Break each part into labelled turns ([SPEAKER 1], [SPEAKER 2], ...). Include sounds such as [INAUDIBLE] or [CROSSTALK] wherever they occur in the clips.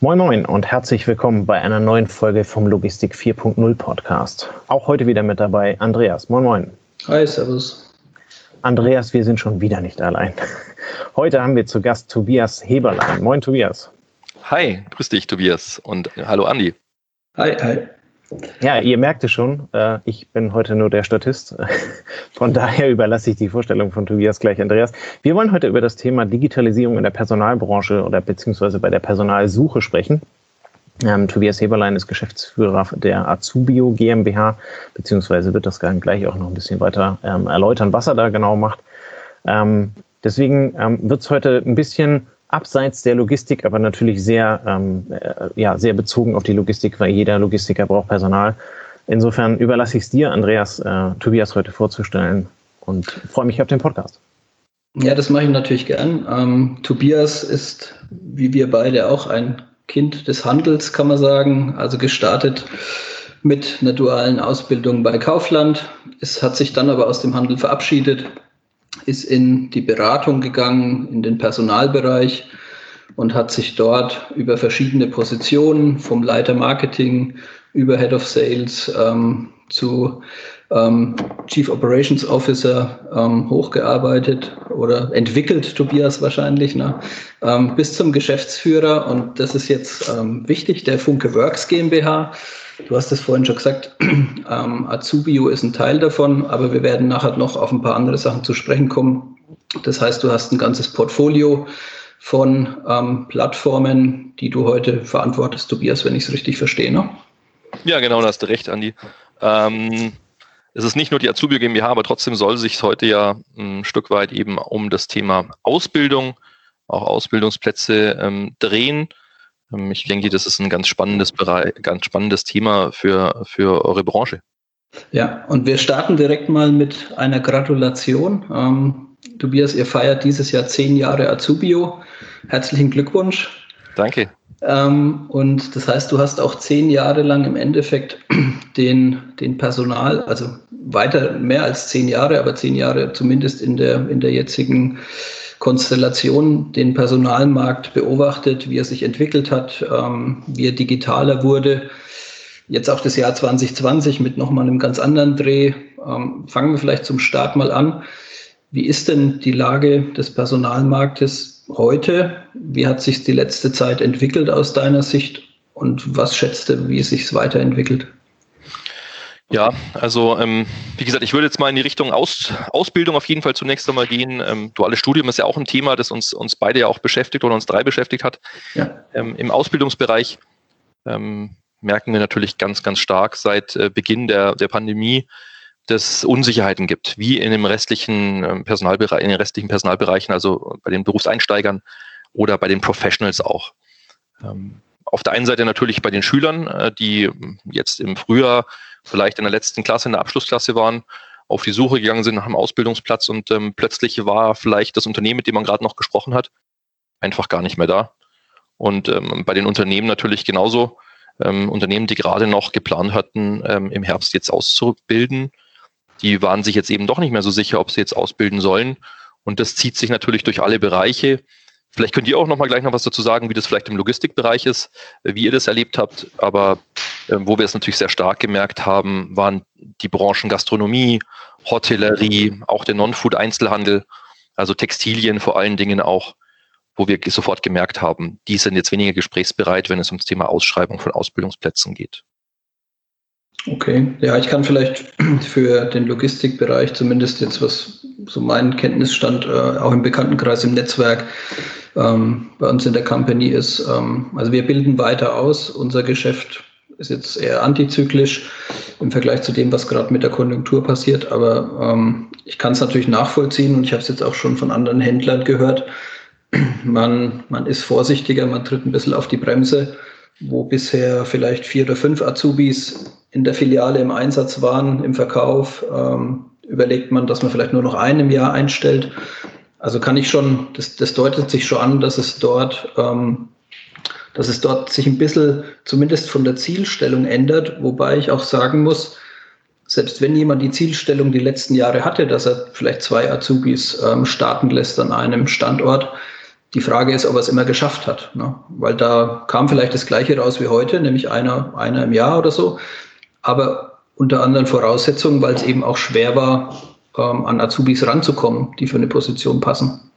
[SPEAKER 1] Moin Moin und herzlich willkommen bei einer neuen Folge vom Logistik 4.0 Podcast. Auch heute wieder mit dabei Andreas. Moin Moin.
[SPEAKER 2] Hi, Servus.
[SPEAKER 1] Andreas, wir sind schon wieder nicht allein. Heute haben wir zu Gast Tobias Heberlein. Moin Tobias.
[SPEAKER 3] Hi, grüß dich Tobias und hallo Andi.
[SPEAKER 2] Hi, hi.
[SPEAKER 1] Ja, ihr merkt es schon, äh, ich bin heute nur der Statist. [LAUGHS] Von daher überlasse ich die Vorstellung von Tobias gleich Andreas. Wir wollen heute über das Thema Digitalisierung in der Personalbranche oder beziehungsweise bei der Personalsuche sprechen. Ähm, Tobias Heberlein ist Geschäftsführer der Azubio GmbH, beziehungsweise wird das gleich auch noch ein bisschen weiter ähm, erläutern, was er da genau macht. Ähm, deswegen ähm, wird es heute ein bisschen abseits der Logistik, aber natürlich sehr, ähm, äh, ja, sehr bezogen auf die Logistik, weil jeder Logistiker braucht Personal. Insofern überlasse ich es dir, Andreas, äh, Tobias heute vorzustellen und freue mich auf den Podcast.
[SPEAKER 2] Ja, das mache ich natürlich gern. Ähm, Tobias ist, wie wir beide, auch ein Kind des Handels, kann man sagen. Also gestartet mit einer dualen Ausbildung bei Kaufland. Es hat sich dann aber aus dem Handel verabschiedet, ist in die Beratung gegangen, in den Personalbereich und hat sich dort über verschiedene Positionen vom Leiter Marketing über Head of Sales ähm, zu ähm, Chief Operations Officer ähm, hochgearbeitet oder entwickelt, Tobias wahrscheinlich, ne? ähm, bis zum Geschäftsführer. Und das ist jetzt ähm, wichtig, der Funke Works GmbH. Du hast es vorhin schon gesagt, [CLEARS THROAT] ähm, Azubio ist ein Teil davon, aber wir werden nachher noch auf ein paar andere Sachen zu sprechen kommen. Das heißt, du hast ein ganzes Portfolio von ähm, Plattformen, die du heute verantwortest, Tobias, wenn ich es richtig verstehe. Ne?
[SPEAKER 3] Ja, genau, da hast du recht, Andi. Ähm, es ist nicht nur die Azubio GmbH, aber trotzdem soll sich heute ja ein Stück weit eben um das Thema Ausbildung, auch Ausbildungsplätze ähm, drehen. Ähm, ich denke, das ist ein ganz spannendes Bereich, ganz spannendes Thema für, für eure Branche.
[SPEAKER 2] Ja, und wir starten direkt mal mit einer Gratulation. Ähm, Tobias, ihr feiert dieses Jahr zehn Jahre Azubio. Herzlichen Glückwunsch.
[SPEAKER 3] Danke.
[SPEAKER 2] Ähm, und das heißt, du hast auch zehn Jahre lang im Endeffekt [CLEARS THROAT] den, den Personal, also weiter mehr als zehn Jahre, aber zehn Jahre zumindest in der, in der jetzigen Konstellation den Personalmarkt beobachtet, wie er sich entwickelt hat, ähm, wie er digitaler wurde. Jetzt auch das Jahr 2020 mit nochmal einem ganz anderen Dreh. Ähm, fangen wir vielleicht zum Start mal an. Wie ist denn die Lage des Personalmarktes heute? Wie hat sich die letzte Zeit entwickelt aus deiner Sicht? Und was schätzt du, wie es sich weiterentwickelt?
[SPEAKER 3] Ja, also ähm, wie gesagt, ich würde jetzt mal in die Richtung Aus, Ausbildung auf jeden Fall zunächst einmal gehen. Ähm, duales Studium ist ja auch ein Thema, das uns, uns beide ja auch beschäftigt oder uns drei beschäftigt hat. Ja. Ähm, Im Ausbildungsbereich ähm, merken wir natürlich ganz, ganz stark seit äh, Beginn der, der Pandemie, dass es Unsicherheiten gibt, wie in dem restlichen ähm, Personalbereich, in den restlichen Personalbereichen, also bei den Berufseinsteigern oder bei den Professionals auch. Ähm, auf der einen Seite natürlich bei den Schülern, äh, die jetzt im Frühjahr vielleicht in der letzten Klasse, in der Abschlussklasse waren, auf die Suche gegangen sind nach einem Ausbildungsplatz und ähm, plötzlich war vielleicht das Unternehmen, mit dem man gerade noch gesprochen hat, einfach gar nicht mehr da. Und ähm, bei den Unternehmen natürlich genauso. Ähm, Unternehmen, die gerade noch geplant hatten, ähm, im Herbst jetzt auszubilden, die waren sich jetzt eben doch nicht mehr so sicher, ob sie jetzt ausbilden sollen. Und das zieht sich natürlich durch alle Bereiche. Vielleicht könnt ihr auch noch mal gleich noch was dazu sagen, wie das vielleicht im Logistikbereich ist, wie ihr das erlebt habt. Aber äh, wo wir es natürlich sehr stark gemerkt haben, waren die Branchen Gastronomie, Hotellerie, auch der Non-Food-Einzelhandel, also Textilien vor allen Dingen auch, wo wir sofort gemerkt haben, die sind jetzt weniger gesprächsbereit, wenn es ums Thema Ausschreibung von Ausbildungsplätzen geht.
[SPEAKER 2] Okay, ja, ich kann vielleicht [CLEARS THROAT] für den Logistikbereich zumindest jetzt, was so mein Kenntnisstand äh, auch im Bekanntenkreis im Netzwerk ähm, bei uns in der Company ist. Ähm, also wir bilden weiter aus. Unser Geschäft ist jetzt eher antizyklisch im Vergleich zu dem, was gerade mit der Konjunktur passiert. Aber ähm, ich kann es natürlich nachvollziehen und ich habe es jetzt auch schon von anderen Händlern gehört. [CLEARS THROAT] Man, man ist vorsichtiger, man tritt ein bisschen auf die Bremse, wo bisher vielleicht vier oder fünf Azubis in der Filiale im Einsatz waren, im Verkauf. Ähm, überlegt man, dass man vielleicht nur noch einen im Jahr einstellt. Also kann ich schon, das, das deutet sich schon an, dass es dort ähm, dass es dort sich ein bisschen zumindest von der Zielstellung ändert, wobei ich auch sagen muss, selbst wenn jemand die Zielstellung die letzten Jahre hatte, dass er vielleicht zwei Azubis ähm, starten lässt an einem Standort, Die Frage ist, ob er es immer geschafft hat. Ne? Weil da kam vielleicht das Gleiche raus wie heute, nämlich einer, einer im Jahr oder so. Aber unter anderen Voraussetzungen, weil es eben auch schwer war, ähm, an Azubis ranzukommen, die für eine Position passen.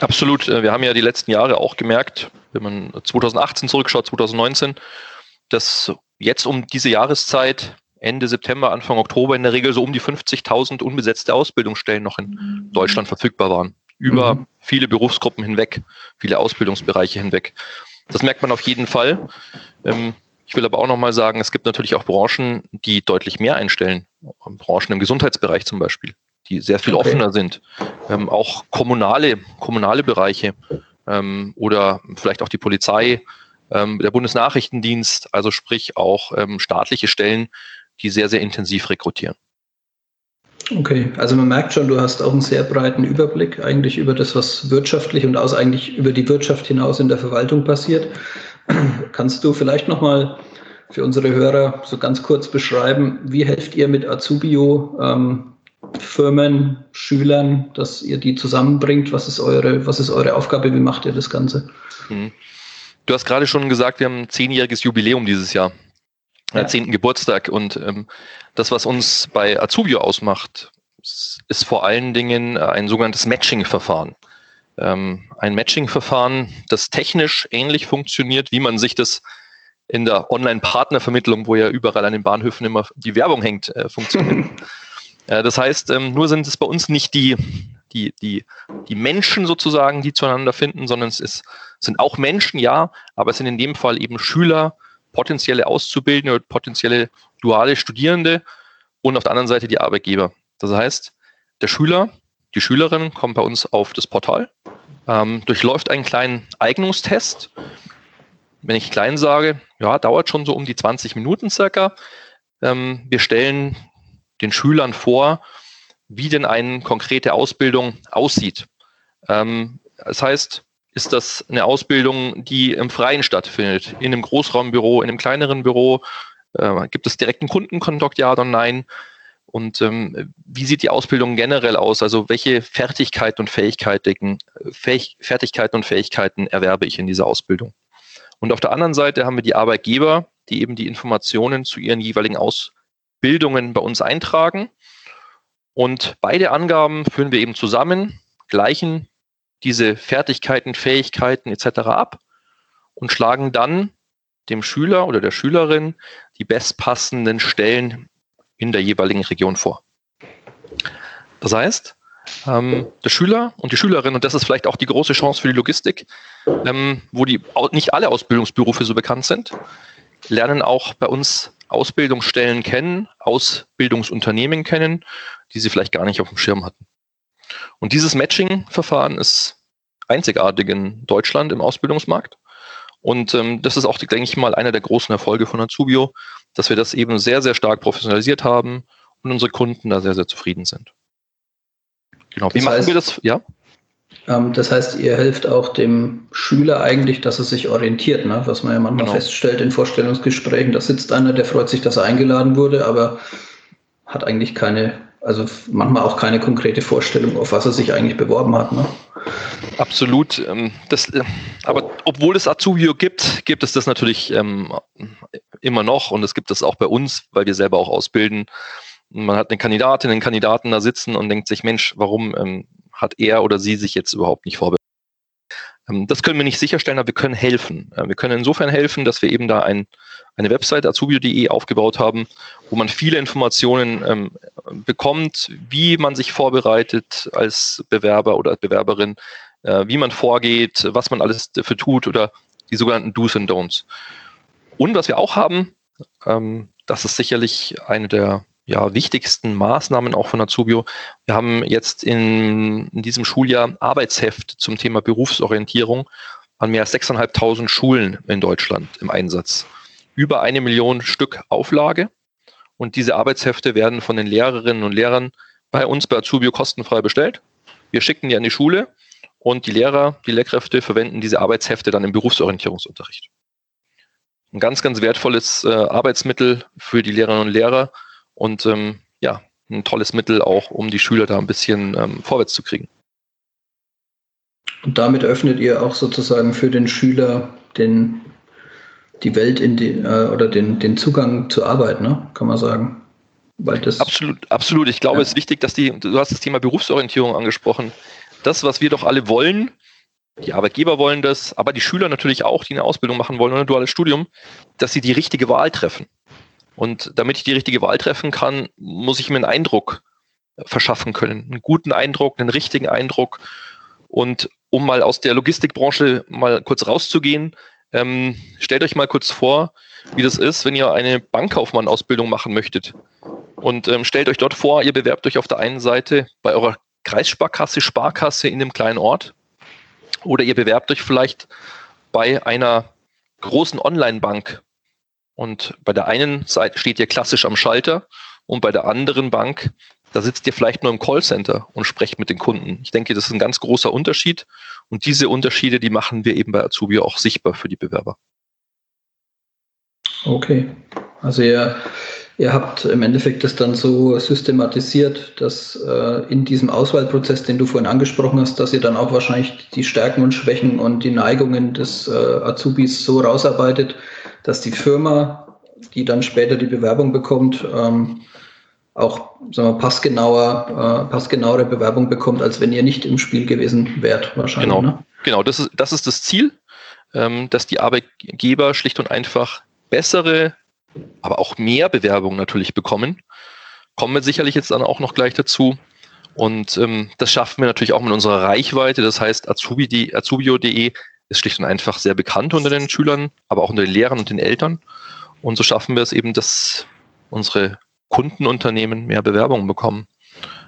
[SPEAKER 3] Absolut. Äh, wir haben ja die letzten Jahre auch gemerkt, wenn man 2018 zurückschaut, 2019, dass jetzt um diese Jahreszeit, Ende September, Anfang Oktober, in der Regel so um die 50.000 unbesetzte Ausbildungsstellen noch in Deutschland verfügbar waren. Über mhm. viele Berufsgruppen hinweg, viele Ausbildungsbereiche hinweg. Das merkt man auf jeden Fall. Ähm, ich will aber auch nochmal sagen, es gibt natürlich auch Branchen, die deutlich mehr einstellen. Branchen im Gesundheitsbereich zum Beispiel, die sehr viel okay. offener sind. Ähm, auch kommunale, kommunale Bereiche ähm, oder vielleicht auch die Polizei, ähm, der Bundesnachrichtendienst, also sprich auch ähm, staatliche Stellen, die sehr, sehr intensiv rekrutieren.
[SPEAKER 2] Okay, also man merkt schon, du hast auch einen sehr breiten Überblick eigentlich über das, was wirtschaftlich und aus eigentlich über die Wirtschaft hinaus in der Verwaltung passiert. Kannst du vielleicht nochmal für unsere Hörer so ganz kurz beschreiben, wie helft ihr mit Azubio ähm, Firmen, Schülern, dass ihr die zusammenbringt? Was ist eure, was ist eure Aufgabe? Wie macht ihr das Ganze?
[SPEAKER 3] Hm. Du hast gerade schon gesagt, wir haben ein zehnjähriges Jubiläum dieses Jahr, ja. zehnten Geburtstag. Und ähm, das, was uns bei Azubio ausmacht, ist vor allen Dingen ein sogenanntes Matching-Verfahren ähm, ein Matching-Verfahren, das technisch ähnlich funktioniert, wie man sich das in der Online-Partnervermittlung, wo ja überall an den Bahnhöfen immer die Werbung hängt, äh, funktioniert. [LAUGHS] äh, das heißt, ähm, nur sind es bei uns nicht die, die, die, die Menschen sozusagen, die zueinander finden, sondern es ist, sind auch Menschen, ja, aber es sind in dem Fall eben Schüler, potenzielle Auszubildende, potenzielle duale Studierende und auf der anderen Seite die Arbeitgeber. Das heißt, der Schüler die Schülerin kommt bei uns auf das Portal, ähm, durchläuft einen kleinen Eignungstest. Wenn ich klein sage, ja, dauert schon so um die 20 Minuten circa. Ähm, wir stellen den Schülern vor, wie denn eine konkrete Ausbildung aussieht. Ähm, das heißt, ist das eine Ausbildung, die im Freien stattfindet, in einem Großraumbüro, in einem kleineren Büro? Äh, gibt es direkten Kundenkontakt, ja oder nein? Und ähm, wie sieht die Ausbildung generell aus? Also welche Fertigkeiten und Fähigkeiten, Fähig Fertigkeiten und Fähigkeiten erwerbe ich in dieser Ausbildung? Und auf der anderen Seite haben wir die Arbeitgeber, die eben die Informationen zu ihren jeweiligen Ausbildungen bei uns eintragen. Und beide Angaben führen wir eben zusammen, gleichen diese Fertigkeiten, Fähigkeiten etc. ab und schlagen dann dem Schüler oder der Schülerin die bestpassenden Stellen in der jeweiligen Region vor. Das heißt, ähm, der Schüler und die Schülerin, und das ist vielleicht auch die große Chance für die Logistik, ähm, wo die nicht alle Ausbildungsberufe so bekannt sind, lernen auch bei uns Ausbildungsstellen kennen, Ausbildungsunternehmen kennen, die sie vielleicht gar nicht auf dem Schirm hatten. Und dieses Matching-Verfahren ist einzigartig in Deutschland im Ausbildungsmarkt. Und ähm, das ist auch, denke ich mal, einer der großen Erfolge von Azubio, dass wir das eben sehr, sehr stark professionalisiert haben und unsere Kunden da sehr, sehr zufrieden sind.
[SPEAKER 2] Genau. Wie das machen heißt, wir das? Ja. Ähm, das heißt, ihr helft auch dem Schüler eigentlich, dass er sich orientiert, ne? was man ja manchmal genau. feststellt in Vorstellungsgesprächen. Da sitzt einer, der freut sich, dass er eingeladen wurde, aber hat eigentlich keine, also manchmal auch keine konkrete Vorstellung, auf was er sich eigentlich beworben hat. Ne?
[SPEAKER 3] Absolut. Ähm, das, äh, aber obwohl es Azubio gibt, gibt es das natürlich ähm, immer noch und es gibt es auch bei uns, weil wir selber auch ausbilden. Man hat eine Kandidatin, einen Kandidaten da sitzen und denkt sich, Mensch, warum ähm, hat er oder sie sich jetzt überhaupt nicht vorbereitet? Das können wir nicht sicherstellen, aber wir können helfen. Wir können insofern helfen, dass wir eben da ein, eine Website azubio.de aufgebaut haben, wo man viele Informationen ähm, bekommt, wie man sich vorbereitet als Bewerber oder Bewerberin, äh, wie man vorgeht, was man alles dafür tut oder die sogenannten Do's and Don'ts. Und was wir auch haben, ähm, das ist sicherlich eine der ja, wichtigsten Maßnahmen auch von Azubio. Wir haben jetzt in, in diesem Schuljahr Arbeitsheft zum Thema Berufsorientierung an mehr als 6.500 Schulen in Deutschland im Einsatz. Über eine Million Stück Auflage. Und diese Arbeitshefte werden von den Lehrerinnen und Lehrern bei uns bei Azubio kostenfrei bestellt. Wir schicken die an die Schule und die Lehrer, die Lehrkräfte verwenden diese Arbeitshefte dann im Berufsorientierungsunterricht. Ein ganz, ganz wertvolles äh, Arbeitsmittel für die Lehrerinnen und Lehrer und ähm, ja, ein tolles Mittel auch, um die Schüler da ein bisschen ähm, vorwärts zu kriegen.
[SPEAKER 2] Und damit öffnet ihr auch sozusagen für den Schüler den, die Welt in die, äh, oder den, den Zugang zur Arbeit, ne? kann man sagen.
[SPEAKER 3] Weil das absolut, absolut. Ich glaube, ja. es ist wichtig, dass die, du hast das Thema Berufsorientierung angesprochen. Das, was wir doch alle wollen, die Arbeitgeber wollen das, aber die Schüler natürlich auch, die eine Ausbildung machen wollen oder ein duales Studium, dass sie die richtige Wahl treffen. Und damit ich die richtige Wahl treffen kann, muss ich mir einen Eindruck verschaffen können. Einen guten Eindruck, einen richtigen Eindruck. Und um mal aus der Logistikbranche mal kurz rauszugehen, ähm, stellt euch mal kurz vor, wie das ist, wenn ihr eine Bankkaufmann-Ausbildung machen möchtet. Und ähm, stellt euch dort vor, ihr bewerbt euch auf der einen Seite bei eurer Kreissparkasse, Sparkasse in einem kleinen Ort. Oder ihr bewerbt euch vielleicht bei einer großen Online-Bank und bei der einen Seite steht ihr klassisch am Schalter und bei der anderen Bank, da sitzt ihr vielleicht nur im Callcenter und sprecht mit den Kunden. Ich denke, das ist ein ganz großer Unterschied. Und diese Unterschiede, die machen wir eben bei Azubi auch sichtbar für die Bewerber.
[SPEAKER 2] Okay. Also ihr Ihr habt im Endeffekt das dann so systematisiert, dass äh, in diesem Auswahlprozess, den du vorhin angesprochen hast, dass ihr dann auch wahrscheinlich die Stärken und Schwächen und die Neigungen des äh, Azubis so rausarbeitet, dass die Firma, die dann später die Bewerbung bekommt, ähm, auch sagen wir, passgenauer, äh, passgenauere Bewerbung bekommt, als wenn ihr nicht im Spiel gewesen wärt,
[SPEAKER 3] wahrscheinlich. Genau, ne? genau das, ist, das ist das Ziel, ähm, dass die Arbeitgeber schlicht und einfach bessere aber auch mehr Bewerbungen natürlich bekommen. Kommen wir sicherlich jetzt dann auch noch gleich dazu. Und ähm, das schaffen wir natürlich auch mit unserer Reichweite. Das heißt, Azubi, azubio.de ist schlicht und einfach sehr bekannt unter den Schülern, aber auch unter den Lehrern und den Eltern. Und so schaffen wir es eben, dass unsere Kundenunternehmen mehr Bewerbungen bekommen.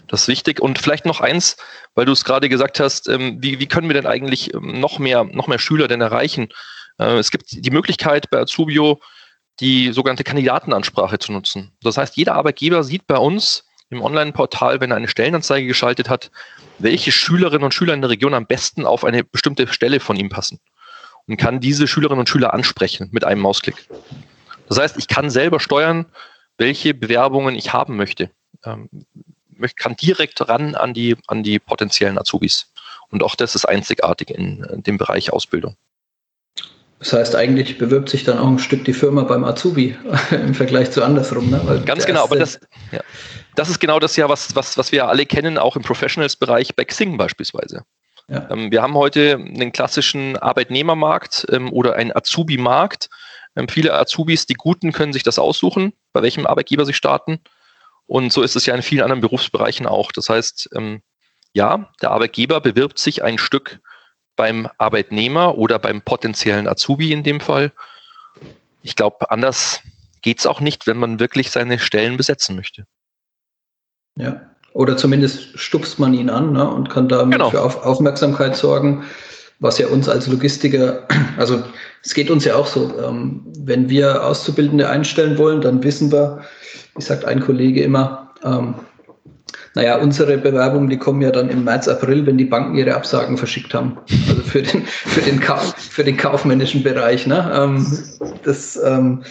[SPEAKER 3] Das ist wichtig. Und vielleicht noch eins, weil du es gerade gesagt hast, ähm, wie, wie können wir denn eigentlich ähm, noch mehr, noch mehr Schüler denn erreichen? Äh, es gibt die Möglichkeit bei Azubio, die sogenannte Kandidatenansprache zu nutzen. Das heißt, jeder Arbeitgeber sieht bei uns im Online-Portal, wenn er eine Stellenanzeige geschaltet hat, welche Schülerinnen und Schüler in der Region am besten auf eine bestimmte Stelle von ihm passen und kann diese Schülerinnen und Schüler ansprechen mit einem Mausklick. Das heißt, ich kann selber steuern, welche Bewerbungen ich haben möchte. Ähm, kann direkt ran an die, an die potenziellen Azubis. Und auch das ist einzigartig in, in dem Bereich Ausbildung.
[SPEAKER 2] Das heißt, eigentlich bewirbt sich dann auch ein Stück die Firma beim Azubi [LAUGHS] im Vergleich zu andersrum. Ne?
[SPEAKER 3] Weil Ganz genau, aber das, ja, das ist genau das ja, was, was, was wir alle kennen, auch im Professionals-Bereich bei Xing beispielsweise. Ja. Ähm, wir haben heute einen klassischen Arbeitnehmermarkt ähm, oder einen Azubi-Markt. Ähm, viele Azubis, die Guten, können sich das aussuchen, bei welchem Arbeitgeber sie starten. Und so ist es ja in vielen anderen Berufsbereichen auch. Das heißt, ähm, ja, der Arbeitgeber bewirbt sich ein Stück beim Arbeitnehmer oder beim potenziellen Azubi in dem Fall. Ich glaube, anders geht es auch nicht, wenn man wirklich seine Stellen besetzen möchte.
[SPEAKER 2] Ja, oder zumindest stupst man ihn an ne, und kann damit genau. für Auf Aufmerksamkeit sorgen, was ja uns als Logistiker, [CLEARS THROAT] also es geht uns ja auch so, ähm, wenn wir Auszubildende einstellen wollen, dann wissen wir, wie sagt ein Kollege immer, ähm, naja, unsere Bewerbungen, die kommen ja dann im März, April, wenn die Banken ihre Absagen verschickt haben. Also für den, [LAUGHS] für den, Kauf, für den kaufmännischen Bereich. Ne? Ähm, das, ähm,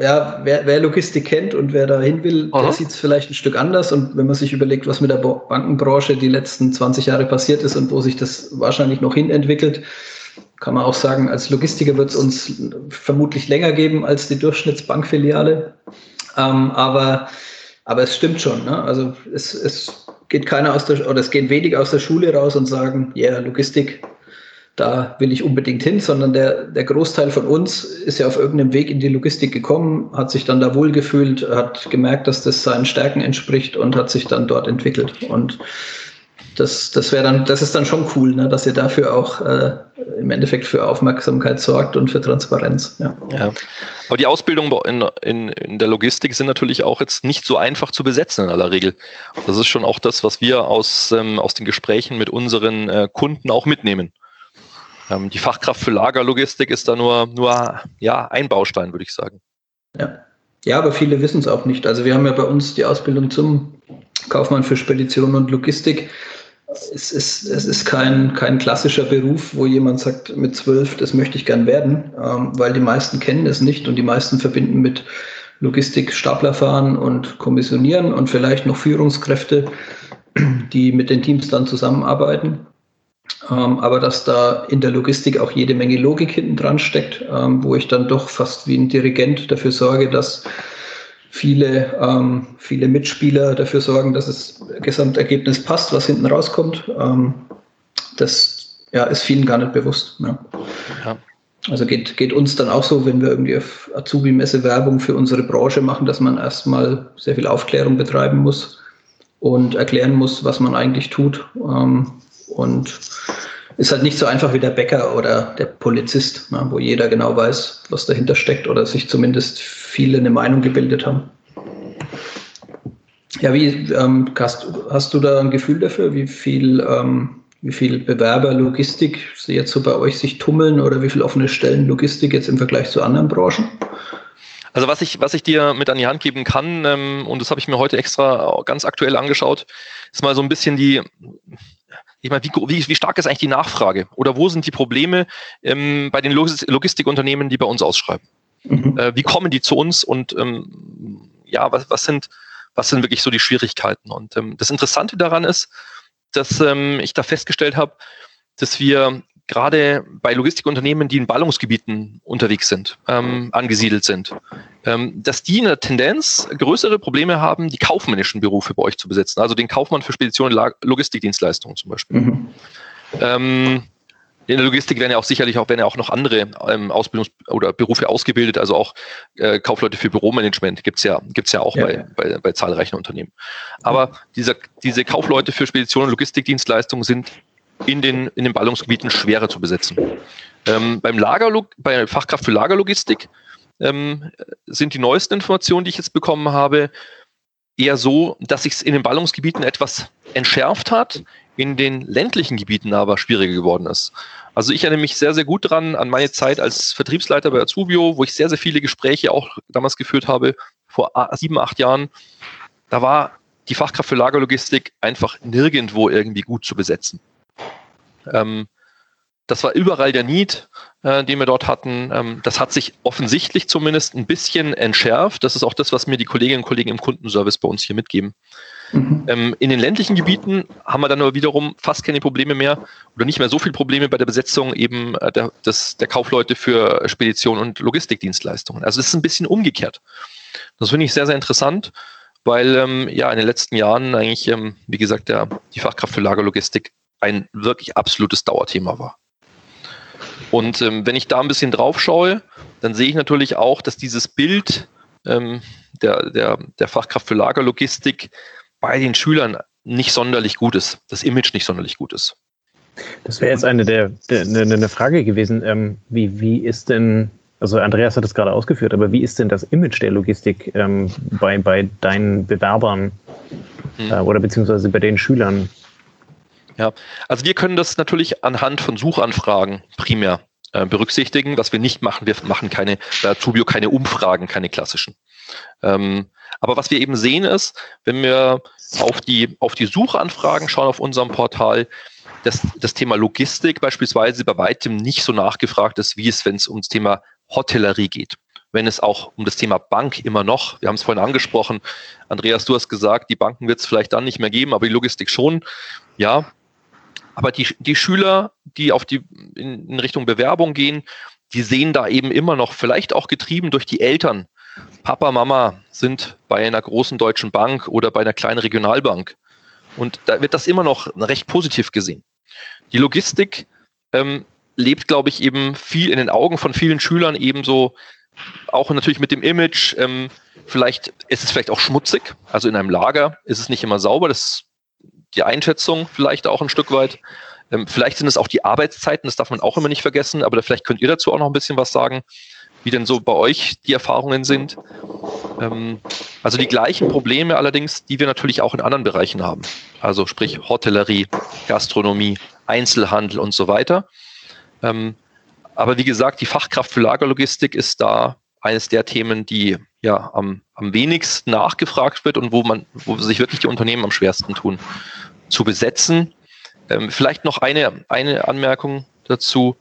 [SPEAKER 2] ja, wer, wer, Logistik kennt und wer da hin will, Aha. der sieht es vielleicht ein Stück anders. Und wenn man sich überlegt, was mit der Bankenbranche die letzten 20 Jahre passiert ist und wo sich das wahrscheinlich noch hin entwickelt, kann man auch sagen, als Logistiker wird es uns vermutlich länger geben als die Durchschnittsbankfiliale. Ähm, aber aber es stimmt schon. Ne? Also es, es geht keiner aus der oder es gehen wenig aus der Schule raus und sagen, ja, yeah, Logistik, da will ich unbedingt hin, sondern der, der Großteil von uns ist ja auf irgendeinem Weg in die Logistik gekommen, hat sich dann da wohlgefühlt, hat gemerkt, dass das seinen Stärken entspricht und hat sich dann dort entwickelt. Und das, das wäre dann, das ist dann schon cool, ne, dass ihr dafür auch äh, im Endeffekt für Aufmerksamkeit sorgt und für Transparenz. Ja.
[SPEAKER 3] ja. Aber die Ausbildung in, in, in der Logistik sind natürlich auch jetzt nicht so einfach zu besetzen in aller Regel. Das ist schon auch das, was wir aus, ähm, aus den Gesprächen mit unseren äh, Kunden auch mitnehmen. Ähm, die Fachkraft für Lagerlogistik ist da nur, nur ja, ein Baustein, würde ich sagen.
[SPEAKER 2] Ja. Ja, aber viele wissen es auch nicht. Also wir haben ja bei uns die Ausbildung zum Kaufmann für Spedition und Logistik es ist, es ist kein, kein klassischer Beruf, wo jemand sagt, mit zwölf, das möchte ich gern werden, ähm, weil die meisten kennen es nicht und die meisten verbinden mit Logistik Stapler fahren und kommissionieren und vielleicht noch Führungskräfte, die mit den Teams dann zusammenarbeiten. Ähm, aber dass da in der Logistik auch jede Menge Logik hinten dran steckt, ähm, wo ich dann doch fast wie ein Dirigent dafür sorge, dass viele, ähm, viele Mitspieler dafür sorgen, dass das Gesamtergebnis passt, was hinten rauskommt. Ähm, das ja, ist vielen gar nicht bewusst. Ja. ja. Also geht, geht uns dann auch so, wenn wir irgendwie auf Azubi-Messe Werbung für unsere Branche machen, dass man erstmal sehr viel Aufklärung betreiben muss und erklären muss, was man eigentlich tut. Ähm, und ist halt nicht so einfach wie der Bäcker oder der Polizist, ne, wo jeder genau weiß, was dahinter steckt oder sich zumindest viele eine Meinung gebildet haben. Ja, wie ähm, hast, hast, du da ein Gefühl dafür, wie viel, ähm, wie viel Bewerber Logistik jetzt so bei euch sich tummeln oder wie viele offene Stellen Logistik jetzt im Vergleich zu anderen Branchen?
[SPEAKER 3] Also was ich, was ich dir mit an die Hand geben kann, ähm, und das habe ich mir heute extra ganz aktuell angeschaut, ist mal so ein bisschen die, ich meine, wie, wie, wie stark ist eigentlich die Nachfrage? Oder wo sind die Probleme ähm, bei den Logistikunternehmen, die bei uns ausschreiben? Mhm. Äh, wie kommen die zu uns und ähm, ja, was, was, sind, was sind wirklich so die Schwierigkeiten? Und ähm, das Interessante daran ist, dass ähm, ich da festgestellt habe, dass wir gerade bei Logistikunternehmen, die in Ballungsgebieten unterwegs sind, ähm, angesiedelt sind, ähm, dass die eine Tendenz größere Probleme haben, die kaufmännischen Berufe bei euch zu besetzen, also den Kaufmann für Spedition und Logistikdienstleistungen zum Beispiel. Mhm. Ähm, in der Logistik werden ja auch sicherlich auch, werden ja auch noch andere ähm, Ausbildungs- oder Berufe ausgebildet, also auch äh, Kaufleute für Büromanagement gibt's ja, gibt's ja auch ja, bei, ja. Bei, bei zahlreichen Unternehmen. Aber dieser, diese Kaufleute für Spedition und Logistikdienstleistungen sind in den, in den Ballungsgebieten schwerer zu besetzen. Ähm, beim Lagerlog bei Fachkraft für Lagerlogistik ähm, sind die neuesten Informationen, die ich jetzt bekommen habe, eher so, dass sich es in den Ballungsgebieten etwas entschärft hat, in den ländlichen Gebieten aber schwieriger geworden ist. Also ich erinnere mich sehr, sehr gut dran an meine Zeit als Vertriebsleiter bei Azubio, wo ich sehr, sehr viele Gespräche auch damals geführt habe, vor sieben, acht Jahren. Da war die Fachkraft für Lagerlogistik einfach nirgendwo irgendwie gut zu besetzen. Ähm, das war überall der Need, äh, den wir dort hatten. Ähm, das hat sich offensichtlich zumindest ein bisschen entschärft. Das ist auch das, was mir die Kolleginnen und Kollegen im Kundenservice bei uns hier mitgeben. Mhm. Ähm, in den ländlichen Gebieten haben wir dann aber wiederum fast keine Probleme mehr oder nicht mehr so viele Probleme bei der Besetzung eben äh, der, des, der Kaufleute für Spedition und Logistikdienstleistungen. Also es ist ein bisschen umgekehrt. Das finde ich sehr, sehr interessant, weil ähm, ja in den letzten Jahren eigentlich, ähm, wie gesagt, der, die Fachkraft für Lagerlogistik ein wirklich absolutes Dauerthema war. Und ähm, wenn ich da ein bisschen drauf schaue, dann sehe ich natürlich auch, dass dieses Bild ähm, der, der, der Fachkraft für Lagerlogistik bei den Schülern nicht sonderlich gut ist, das Image nicht sonderlich gut ist.
[SPEAKER 1] Das wäre jetzt eine der, der eine, eine Frage gewesen. Ähm, wie, wie ist denn, also Andreas hat es gerade ausgeführt, aber wie ist denn das Image der Logistik ähm, bei, bei deinen Bewerbern hm. äh, oder beziehungsweise bei den Schülern?
[SPEAKER 3] Ja, also wir können das natürlich anhand von Suchanfragen primär äh, berücksichtigen. Was wir nicht machen, wir machen keine, bei Azubio keine Umfragen, keine klassischen. Ähm, aber was wir eben sehen ist, wenn wir auf die, auf die Suchanfragen schauen auf unserem Portal, dass das Thema Logistik beispielsweise bei weitem nicht so nachgefragt ist, wie es, wenn es ums Thema Hotellerie geht. Wenn es auch um das Thema Bank immer noch, wir haben es vorhin angesprochen, Andreas, du hast gesagt, die Banken wird es vielleicht dann nicht mehr geben, aber die Logistik schon. Ja, aber die, die Schüler, die auf die in, in Richtung Bewerbung gehen, die sehen da eben immer noch, vielleicht auch getrieben durch die Eltern. Papa, Mama sind bei einer großen deutschen Bank oder bei einer kleinen Regionalbank. Und da wird das immer noch recht positiv gesehen. Die Logistik ähm, lebt, glaube ich, eben viel in den Augen von vielen Schülern ebenso, auch natürlich mit dem Image. Ähm, vielleicht ist es vielleicht auch schmutzig. Also in einem Lager ist es nicht immer sauber. Das die Einschätzung vielleicht auch ein Stück weit. Ähm, vielleicht sind es auch die Arbeitszeiten, das darf man auch immer nicht vergessen, aber vielleicht könnt ihr dazu auch noch ein bisschen was sagen, wie denn so bei euch die Erfahrungen sind. Ähm, also die gleichen Probleme allerdings, die wir natürlich auch in anderen Bereichen haben. Also sprich Hotellerie, Gastronomie, Einzelhandel und so weiter. Ähm, aber wie gesagt, die Fachkraft für Lagerlogistik ist da eines der Themen, die ja am, am wenigsten nachgefragt wird und wo man, wo sich wirklich die Unternehmen am schwersten tun zu besetzen. Ähm, vielleicht noch eine, eine Anmerkung dazu.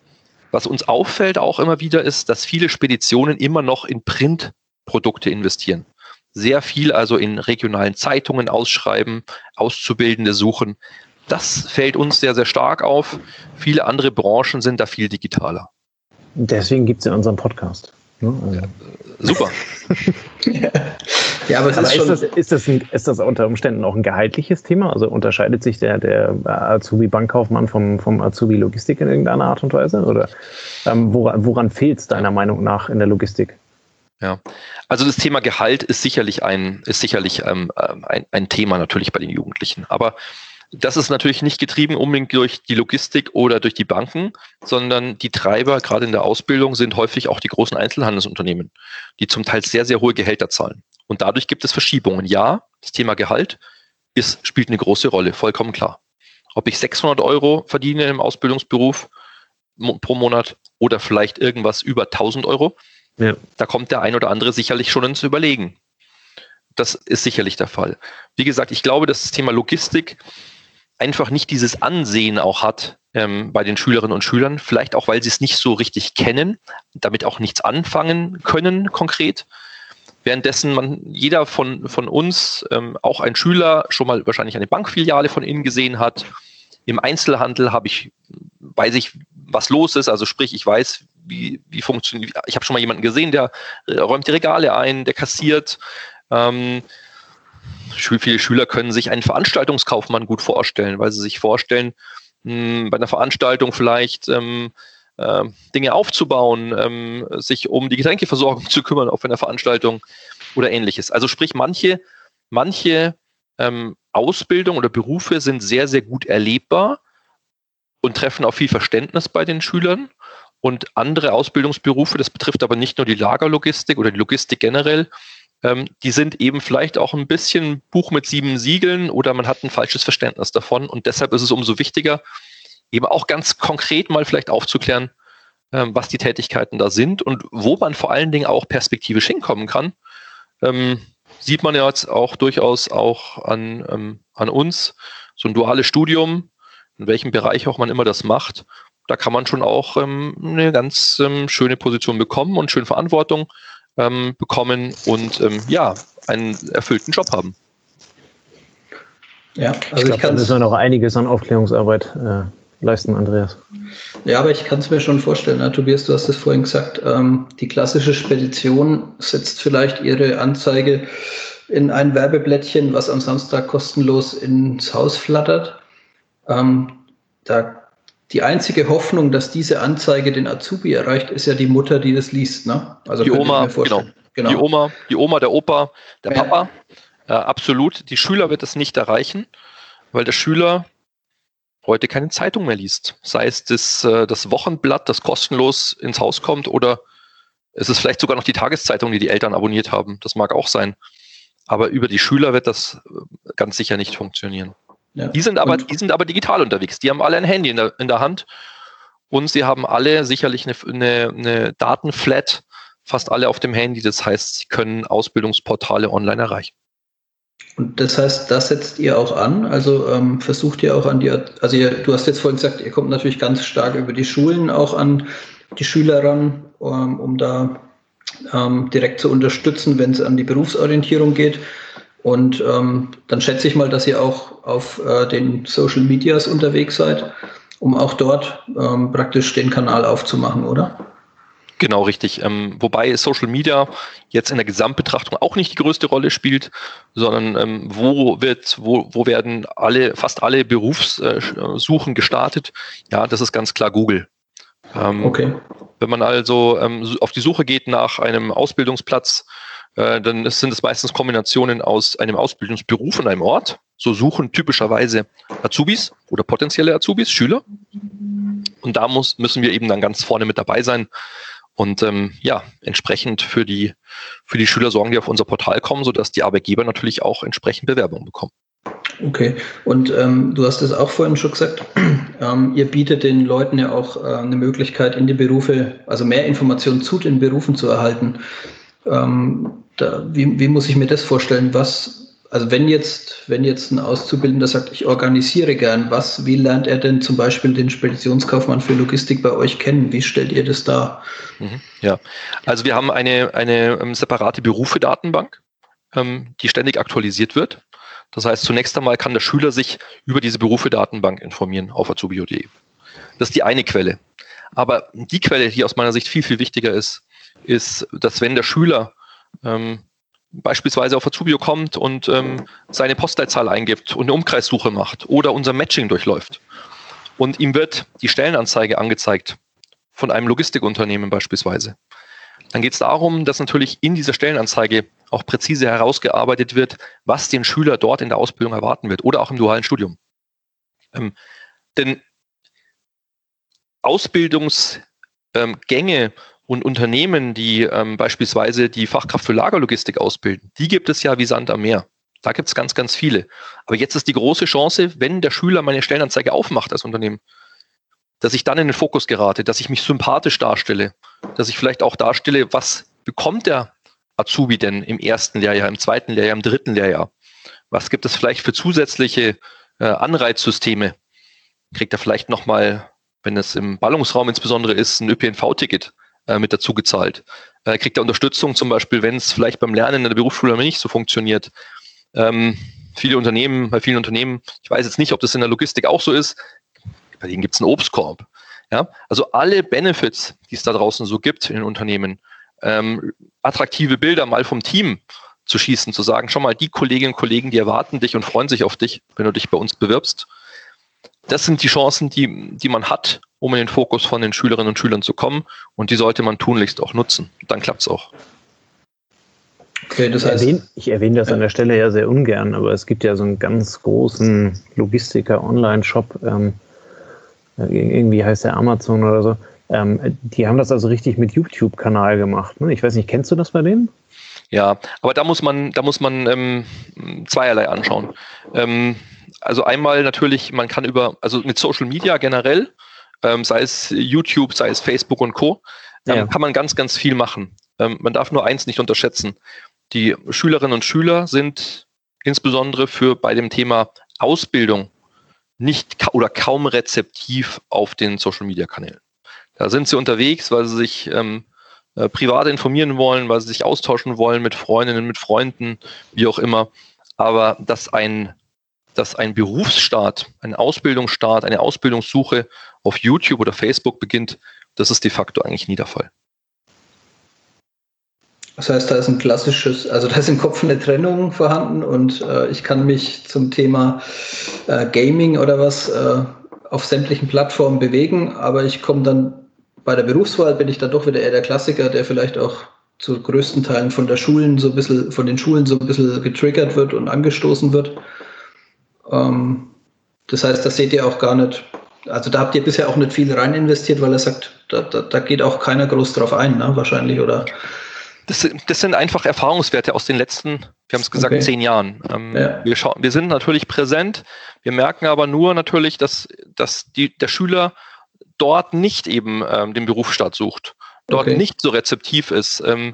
[SPEAKER 3] Was uns auffällt auch immer wieder ist, dass viele Speditionen immer noch in Printprodukte investieren. Sehr viel also in regionalen Zeitungen ausschreiben, Auszubildende suchen. Das fällt uns sehr, sehr stark auf. Viele andere Branchen sind da viel digitaler.
[SPEAKER 1] Deswegen gibt es ja unseren Podcast.
[SPEAKER 3] Ne? Also. Ja, super. [LAUGHS]
[SPEAKER 1] ja, aber, aber ist, ist, das, ist, das ein, ist das unter Umständen auch ein gehaltliches Thema? Also unterscheidet sich der, der Azubi-Bankkaufmann vom, vom Azubi-Logistik in irgendeiner Art und Weise? Oder ähm, woran, woran fehlt es deiner Meinung nach in der Logistik?
[SPEAKER 3] Ja, also das Thema Gehalt ist sicherlich ein, ist sicherlich ähm, ein, ein Thema natürlich bei den Jugendlichen. Aber das ist natürlich nicht getrieben unbedingt durch die Logistik oder durch die Banken, sondern die Treiber, gerade in der Ausbildung, sind häufig auch die großen Einzelhandelsunternehmen, die zum Teil sehr, sehr hohe Gehälter zahlen. Und dadurch gibt es Verschiebungen. Ja, das Thema Gehalt ist, spielt eine große Rolle, vollkommen klar. Ob ich 600 Euro verdiene im Ausbildungsberuf pro Monat oder vielleicht irgendwas über 1000 Euro, ja. da kommt der ein oder andere sicherlich schon ins Überlegen. Das ist sicherlich der Fall. Wie gesagt, ich glaube, dass das Thema Logistik einfach nicht dieses Ansehen auch hat ähm, bei den Schülerinnen und Schülern, vielleicht auch, weil sie es nicht so richtig kennen, damit auch nichts anfangen können konkret. Währenddessen man jeder von, von uns, ähm, auch ein Schüler, schon mal wahrscheinlich eine Bankfiliale von innen gesehen hat. Im Einzelhandel habe ich, weiß ich, was los ist. Also sprich, ich weiß, wie, wie funktioniert. Ich habe schon mal jemanden gesehen, der äh, räumt die Regale ein, der kassiert. Ähm, viele Schüler können sich einen Veranstaltungskaufmann gut vorstellen, weil sie sich vorstellen, mh, hm, bei einer Veranstaltung vielleicht ähm, äh, Dinge aufzubauen, ähm, sich um die Getränkeversorgung [LAUGHS] zu kümmern auf einer Veranstaltung oder ähnliches. Also sprich, manche, manche ähm, Ausbildung oder Berufe sind sehr, sehr gut erlebbar und treffen auf viel Verständnis bei den Schülern. Und andere Ausbildungsberufe, das betrifft aber nicht nur die Lagerlogistik oder die Logistik generell, ähm, die sind eben vielleicht auch ein bisschen Buch mit sieben Siegeln oder man hat ein falsches Verständnis davon. Und deshalb ist es umso wichtiger, eben auch ganz konkret mal vielleicht aufzuklären, ähm, was die Tätigkeiten da sind und wo man vor allen Dingen auch perspektivisch hinkommen kann. Ähm, sieht man ja jetzt auch durchaus auch an, ähm, an uns, so ein duales Studium, in welchem Bereich auch man immer das macht, da kann man schon auch ähm, eine ganz ähm, schöne Position bekommen und schöne Verantwortung ähm, bekommen und ähm, ja, einen erfüllten Job haben.
[SPEAKER 1] Ja, also ich, glaub, ich kann. Da müssen wir noch einiges an Aufklärungsarbeit äh, leisten, Andreas.
[SPEAKER 2] Ja, aber ich kann es mir schon vorstellen. Ne? Tobias, du hast es vorhin gesagt, ähm, die klassische Spedition setzt vielleicht ihre Anzeige in ein Werbeblättchen, was am Samstag kostenlos ins Haus flattert. Ähm, da die einzige Hoffnung, dass diese Anzeige den Azubi erreicht, ist ja die Mutter, die das liest. Ne?
[SPEAKER 3] Also die Oma, genau. genau. Die Oma, die Oma, der Opa, der ja. Papa. Äh, absolut. Die Schüler wird es nicht erreichen, weil der Schüler heute keine Zeitung mehr liest. Sei es das, äh, das Wochenblatt, das kostenlos ins Haus kommt, oder es ist vielleicht sogar noch die Tageszeitung, die die Eltern abonniert haben. Das mag auch sein. Aber über die Schüler wird das äh, ganz sicher nicht funktionieren. Ja. Die, sind aber, die sind aber digital unterwegs. Die haben alle ein Handy in der, in der Hand und sie haben alle sicherlich eine, eine, eine Datenflat, fast alle auf dem Handy. Das heißt, sie können Ausbildungsportale online erreichen.
[SPEAKER 2] Und das heißt, das setzt ihr auch an? Also ähm, versucht ihr auch an die, also ihr, du hast jetzt vorhin gesagt, ihr kommt natürlich ganz stark über die Schulen auch an die Schüler ran, ähm, um da ähm, direkt zu unterstützen, wenn es an die Berufsorientierung geht. Und ähm, dann schätze ich mal, dass ihr auch auf äh, den Social Medias unterwegs seid, um auch dort ähm, praktisch den Kanal aufzumachen, oder?
[SPEAKER 3] Genau, richtig. Ähm, wobei Social Media jetzt in der Gesamtbetrachtung auch nicht die größte Rolle spielt, sondern ähm, wo wird, wo, wo werden alle, fast alle Berufssuchen gestartet? Ja, das ist ganz klar Google. Ähm, okay. Wenn man also ähm, auf die Suche geht nach einem Ausbildungsplatz, äh, dann sind es meistens Kombinationen aus einem Ausbildungsberuf und einem Ort. So suchen typischerweise Azubis oder potenzielle Azubis, Schüler. Und da muss, müssen wir eben dann ganz vorne mit dabei sein und ähm, ja, entsprechend für die, für die Schüler sorgen, die auf unser Portal kommen, sodass die Arbeitgeber natürlich auch entsprechend Bewerbungen bekommen.
[SPEAKER 2] Okay, und ähm, du hast es auch vorhin schon gesagt, [CLEARS THROAT] ähm, ihr bietet den Leuten ja auch äh, eine Möglichkeit, in die Berufe, also mehr Informationen zu den Berufen zu erhalten. Ähm, da, wie, wie muss ich mir das vorstellen? Was, also wenn jetzt, wenn jetzt ein Auszubildender sagt, ich organisiere gern, was, wie lernt er denn zum Beispiel den Speditionskaufmann für Logistik bei euch kennen? Wie stellt ihr das dar?
[SPEAKER 3] Mhm, ja, also wir haben eine, eine ähm, separate Berufe-Datenbank, ähm, die ständig aktualisiert wird. Das heißt, zunächst einmal kann der Schüler sich über diese Berufe-Datenbank informieren auf azubio.de. Das ist die eine Quelle. Aber die Quelle, die aus meiner Sicht viel, viel wichtiger ist, ist, dass wenn der Schüler ähm, beispielsweise auf Azubio kommt und ähm, seine Postleitzahl eingibt und eine Umkreissuche macht oder unser Matching durchläuft und ihm wird die Stellenanzeige angezeigt von einem Logistikunternehmen beispielsweise, dann geht es darum, dass natürlich in dieser Stellenanzeige auch präzise herausgearbeitet wird, was den Schüler dort in der Ausbildung erwarten wird oder auch im dualen Studium. Ähm, denn Ausbildungsgänge ähm, und Unternehmen, die ähm, beispielsweise die Fachkraft für Lagerlogistik ausbilden, die gibt es ja wie Sand am Meer. Da gibt es ganz, ganz viele. Aber jetzt ist die große Chance, wenn der Schüler meine Stellenanzeige aufmacht als Unternehmen, dass ich dann in den Fokus gerate, dass ich mich sympathisch darstelle, dass ich vielleicht auch darstelle, was bekommt der Azubi denn im ersten Lehrjahr, im zweiten Lehrjahr, im dritten Lehrjahr? Was gibt es vielleicht für zusätzliche äh, Anreizsysteme? Kriegt er vielleicht nochmal, wenn es im Ballungsraum insbesondere ist, ein ÖPNV-Ticket äh, mit dazu gezahlt? Äh, kriegt er Unterstützung zum Beispiel, wenn es vielleicht beim Lernen in der Berufsschule nicht so funktioniert? Ähm, viele Unternehmen, bei vielen Unternehmen, ich weiß jetzt nicht, ob das in der Logistik auch so ist, bei denen gibt es einen Obstkorb. Ja? Also alle Benefits, die es da draußen so gibt in den Unternehmen, ähm, attraktive Bilder mal vom Team zu schießen, zu sagen, schau mal, die Kolleginnen und Kollegen, die erwarten dich und freuen sich auf dich, wenn du dich bei uns bewirbst. Das sind die Chancen, die, die man hat, um in den Fokus von den Schülerinnen und Schülern zu kommen. Und die sollte man tunlichst auch nutzen. Dann klappt es auch.
[SPEAKER 1] Okay, das heißt, ich, erwähne, ich erwähne das an der Stelle ja sehr ungern, aber es gibt ja so einen ganz großen Logistiker-Online-Shop, ähm, irgendwie heißt der Amazon oder so. Ähm, die haben das also richtig mit YouTube-Kanal gemacht. Ne? Ich weiß nicht, kennst du das bei denen?
[SPEAKER 3] Ja, aber da muss man, da muss man ähm, zweierlei anschauen. Ähm, also einmal natürlich, man kann über, also mit Social Media generell, ähm, sei es YouTube, sei es Facebook und Co., ähm, ja. kann man ganz, ganz viel machen. Ähm, man darf nur eins nicht unterschätzen. Die Schülerinnen und Schüler sind insbesondere für bei dem Thema Ausbildung nicht oder kaum rezeptiv auf den Social Media Kanälen. Da sind sie unterwegs, weil sie sich ähm, äh, privat informieren wollen, weil sie sich austauschen wollen mit Freundinnen, mit Freunden, wie auch immer. Aber dass ein, dass ein Berufsstart, ein Ausbildungsstart, eine Ausbildungssuche auf YouTube oder Facebook beginnt, das ist de facto eigentlich nie der Fall.
[SPEAKER 2] Das heißt, da ist ein klassisches, also da ist im Kopf eine Trennung vorhanden und äh, ich kann mich zum Thema äh, Gaming oder was äh, auf sämtlichen Plattformen bewegen, aber ich komme dann bei der Berufswahl bin ich dann doch wieder eher der Klassiker, der vielleicht auch zu größten Teilen von der Schulen so ein bisschen, von den Schulen so ein bisschen getriggert wird und angestoßen wird. Ähm, das heißt, das seht ihr auch gar nicht. Also da habt ihr bisher auch nicht viel rein investiert, weil er sagt, da, da, da geht auch keiner groß drauf ein, ne? wahrscheinlich, oder?
[SPEAKER 3] Das, das sind einfach Erfahrungswerte aus den letzten, wir haben es gesagt, okay. zehn Jahren. Ähm, ja. wir, schauen, wir sind natürlich präsent, wir merken aber nur natürlich, dass, dass die, der Schüler dort nicht eben ähm, den Berufsstaat sucht, dort okay. nicht so rezeptiv ist. Ähm,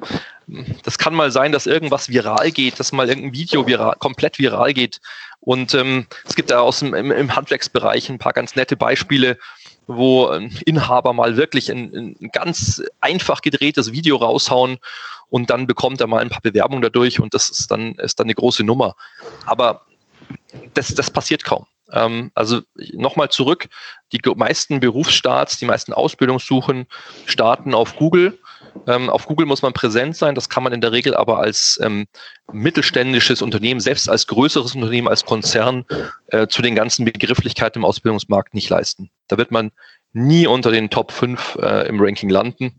[SPEAKER 3] das kann mal sein, dass irgendwas viral geht, dass mal irgendein Video viral, komplett viral geht. Und ähm, es gibt da aus dem, im, im Handwerksbereich ein paar ganz nette Beispiele, wo ein Inhaber mal wirklich ein, ein, ganz einfach gedrehtes Video raushauen und dann bekommt er mal ein paar Bewerbungen dadurch und das ist dann, ist dann eine große Nummer. Aber das, das passiert kaum. Ähm, also nochmal zurück, die meisten Berufsstarts, die meisten Ausbildungssuchen starten auf Google. Ähm, auf Google muss man präsent sein, das kann man in der Regel aber als ähm, mittelständisches Unternehmen, selbst als größeres Unternehmen, als Konzern äh, zu den ganzen Begrifflichkeiten im Ausbildungsmarkt nicht leisten. Da wird man nie unter den Top 5 äh, im Ranking landen.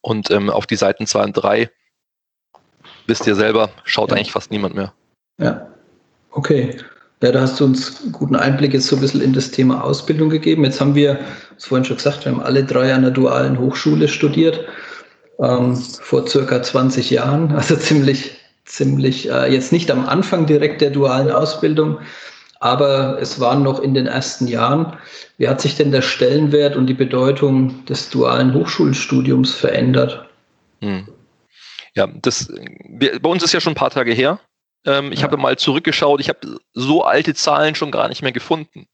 [SPEAKER 3] Und auf die Seiten 2 und 3, wisst ihr selber, schaut ja. eigentlich fast niemand mehr.
[SPEAKER 2] Ja, okay. Ja, da hast du uns einen guten Einblick jetzt so ein bisschen in das Thema Ausbildung gegeben. Jetzt haben wir, das vorhin schon gesagt, wir haben alle drei an der dualen Hochschule studiert, ähm, vor circa 20 Jahren, [LAUGHS] also ziemlich, ziemlich, äh, jetzt nicht am Anfang direkt der dualen Ausbildung, aber es waren noch in den ersten Jahren. Wie hat sich denn der Stellenwert und die Bedeutung des dualen Hochschulstudiums verändert? Hm.
[SPEAKER 3] Ja, das, wir, bei uns ist ja schon ein paar Tage her. Ähm, ich ja. habe mal zurückgeschaut, ich habe so alte Zahlen schon gar nicht mehr gefunden.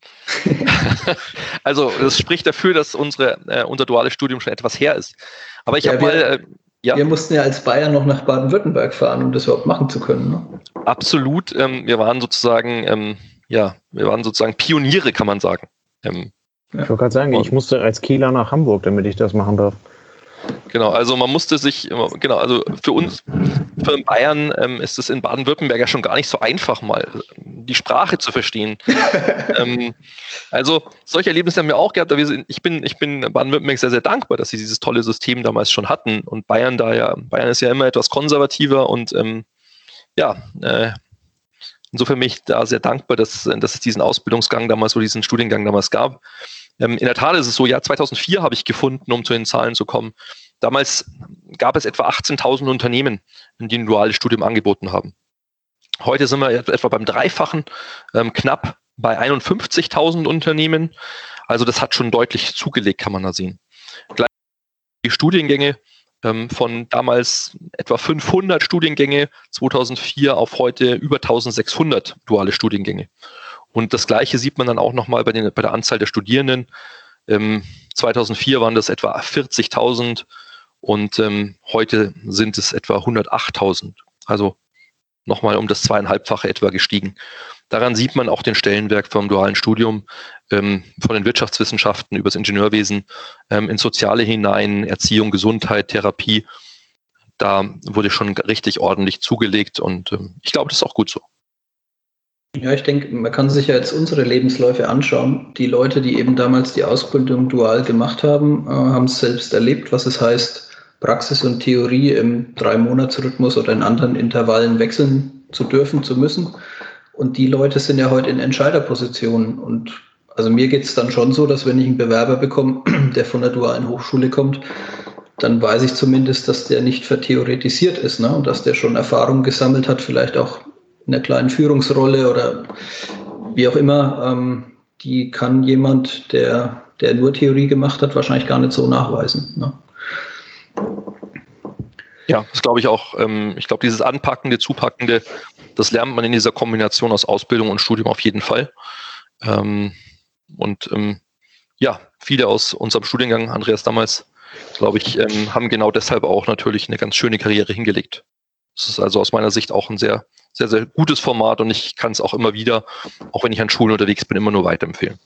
[SPEAKER 3] [LAUGHS] also das spricht dafür, dass unsere, äh, unser duales Studium schon etwas her ist. Aber ich ja, habe mal, äh,
[SPEAKER 2] Ja. Wir mussten ja als Bayern noch nach Baden-Württemberg fahren, um das überhaupt machen zu können. Ne?
[SPEAKER 3] Absolut. Ähm, wir waren sozusagen, ähm, ja, wir waren sozusagen Pioniere, kann man sagen. Ähm.
[SPEAKER 1] Ich wollte gerade sagen, ich musste als Kieler nach Hamburg, damit ich das machen darf.
[SPEAKER 3] Genau, also man musste sich, genau, also für uns, für Bayern ähm, ist es in Baden-Württemberg ja schon gar nicht so einfach, mal die Sprache zu verstehen. [LAUGHS] ähm, also solche Erlebnisse haben wir auch gehabt. Aber sind, ich bin, ich bin Baden-Württemberg sehr, sehr dankbar, dass sie dieses tolle System damals schon hatten. Und Bayern da ja, Bayern ist ja immer etwas konservativer und ähm, ja, äh, insofern bin ich da sehr dankbar, dass, dass es diesen Ausbildungsgang damals oder diesen Studiengang damals gab. Ähm, in der Tat ist es so, ja, 2004 habe ich gefunden, um zu den Zahlen zu kommen. Damals gab es etwa 18.000 Unternehmen, die ein duales Studium angeboten haben. Heute sind wir etwa beim Dreifachen, ähm, knapp bei 51.000 Unternehmen. Also das hat schon deutlich zugelegt, kann man da sehen. Gleich die Studiengänge ähm, von damals etwa 500 Studiengänge 2004 auf heute über 1600 duale Studiengänge. Und das Gleiche sieht man dann auch nochmal bei, bei der Anzahl der Studierenden. Ähm, 2004 waren das etwa 40.000 und ähm, heute sind es etwa 108.000. Also nochmal um das zweieinhalbfache etwa gestiegen. Daran sieht man auch den Stellenwerk vom dualen Studium, ähm, von den Wirtschaftswissenschaften übers Ingenieurwesen ähm, ins Soziale hinein, Erziehung, Gesundheit, Therapie. Da wurde schon richtig ordentlich zugelegt und ähm, ich glaube, das ist auch gut so.
[SPEAKER 2] Ja, ich denke, man kann sich ja jetzt unsere Lebensläufe anschauen. Die Leute, die eben damals die Ausbildung dual gemacht haben, äh, haben es selbst erlebt, was es heißt, Praxis und Theorie im Drei-Monats-Rhythmus oder in anderen Intervallen wechseln zu dürfen, zu müssen. Und die Leute sind ja heute in Entscheiderpositionen. Und also mir geht es dann schon so, dass wenn ich einen Bewerber bekomme, [CLEARS THROAT] der von der dualen Hochschule kommt, dann weiß ich zumindest, dass der nicht vertheoretisiert ist ne? und dass der schon Erfahrung gesammelt hat, vielleicht auch in einer kleinen Führungsrolle oder wie auch immer. Ähm, die kann jemand, der, der nur Theorie gemacht hat, wahrscheinlich gar nicht so nachweisen. Ne?
[SPEAKER 3] Ja, das glaube ich auch. Ähm, ich glaube, dieses Anpackende, Zupackende, das lernt man in dieser Kombination aus Ausbildung und Studium auf jeden Fall. Ähm, und ähm, ja, viele aus unserem Studiengang, Andreas damals, glaube ich, haben genau deshalb auch natürlich eine ganz schöne Karriere hingelegt. Das ist also aus meiner Sicht auch ein sehr, sehr, sehr gutes Format und ich kann es auch immer wieder, auch wenn ich an Schulen unterwegs bin, immer nur weiterempfehlen.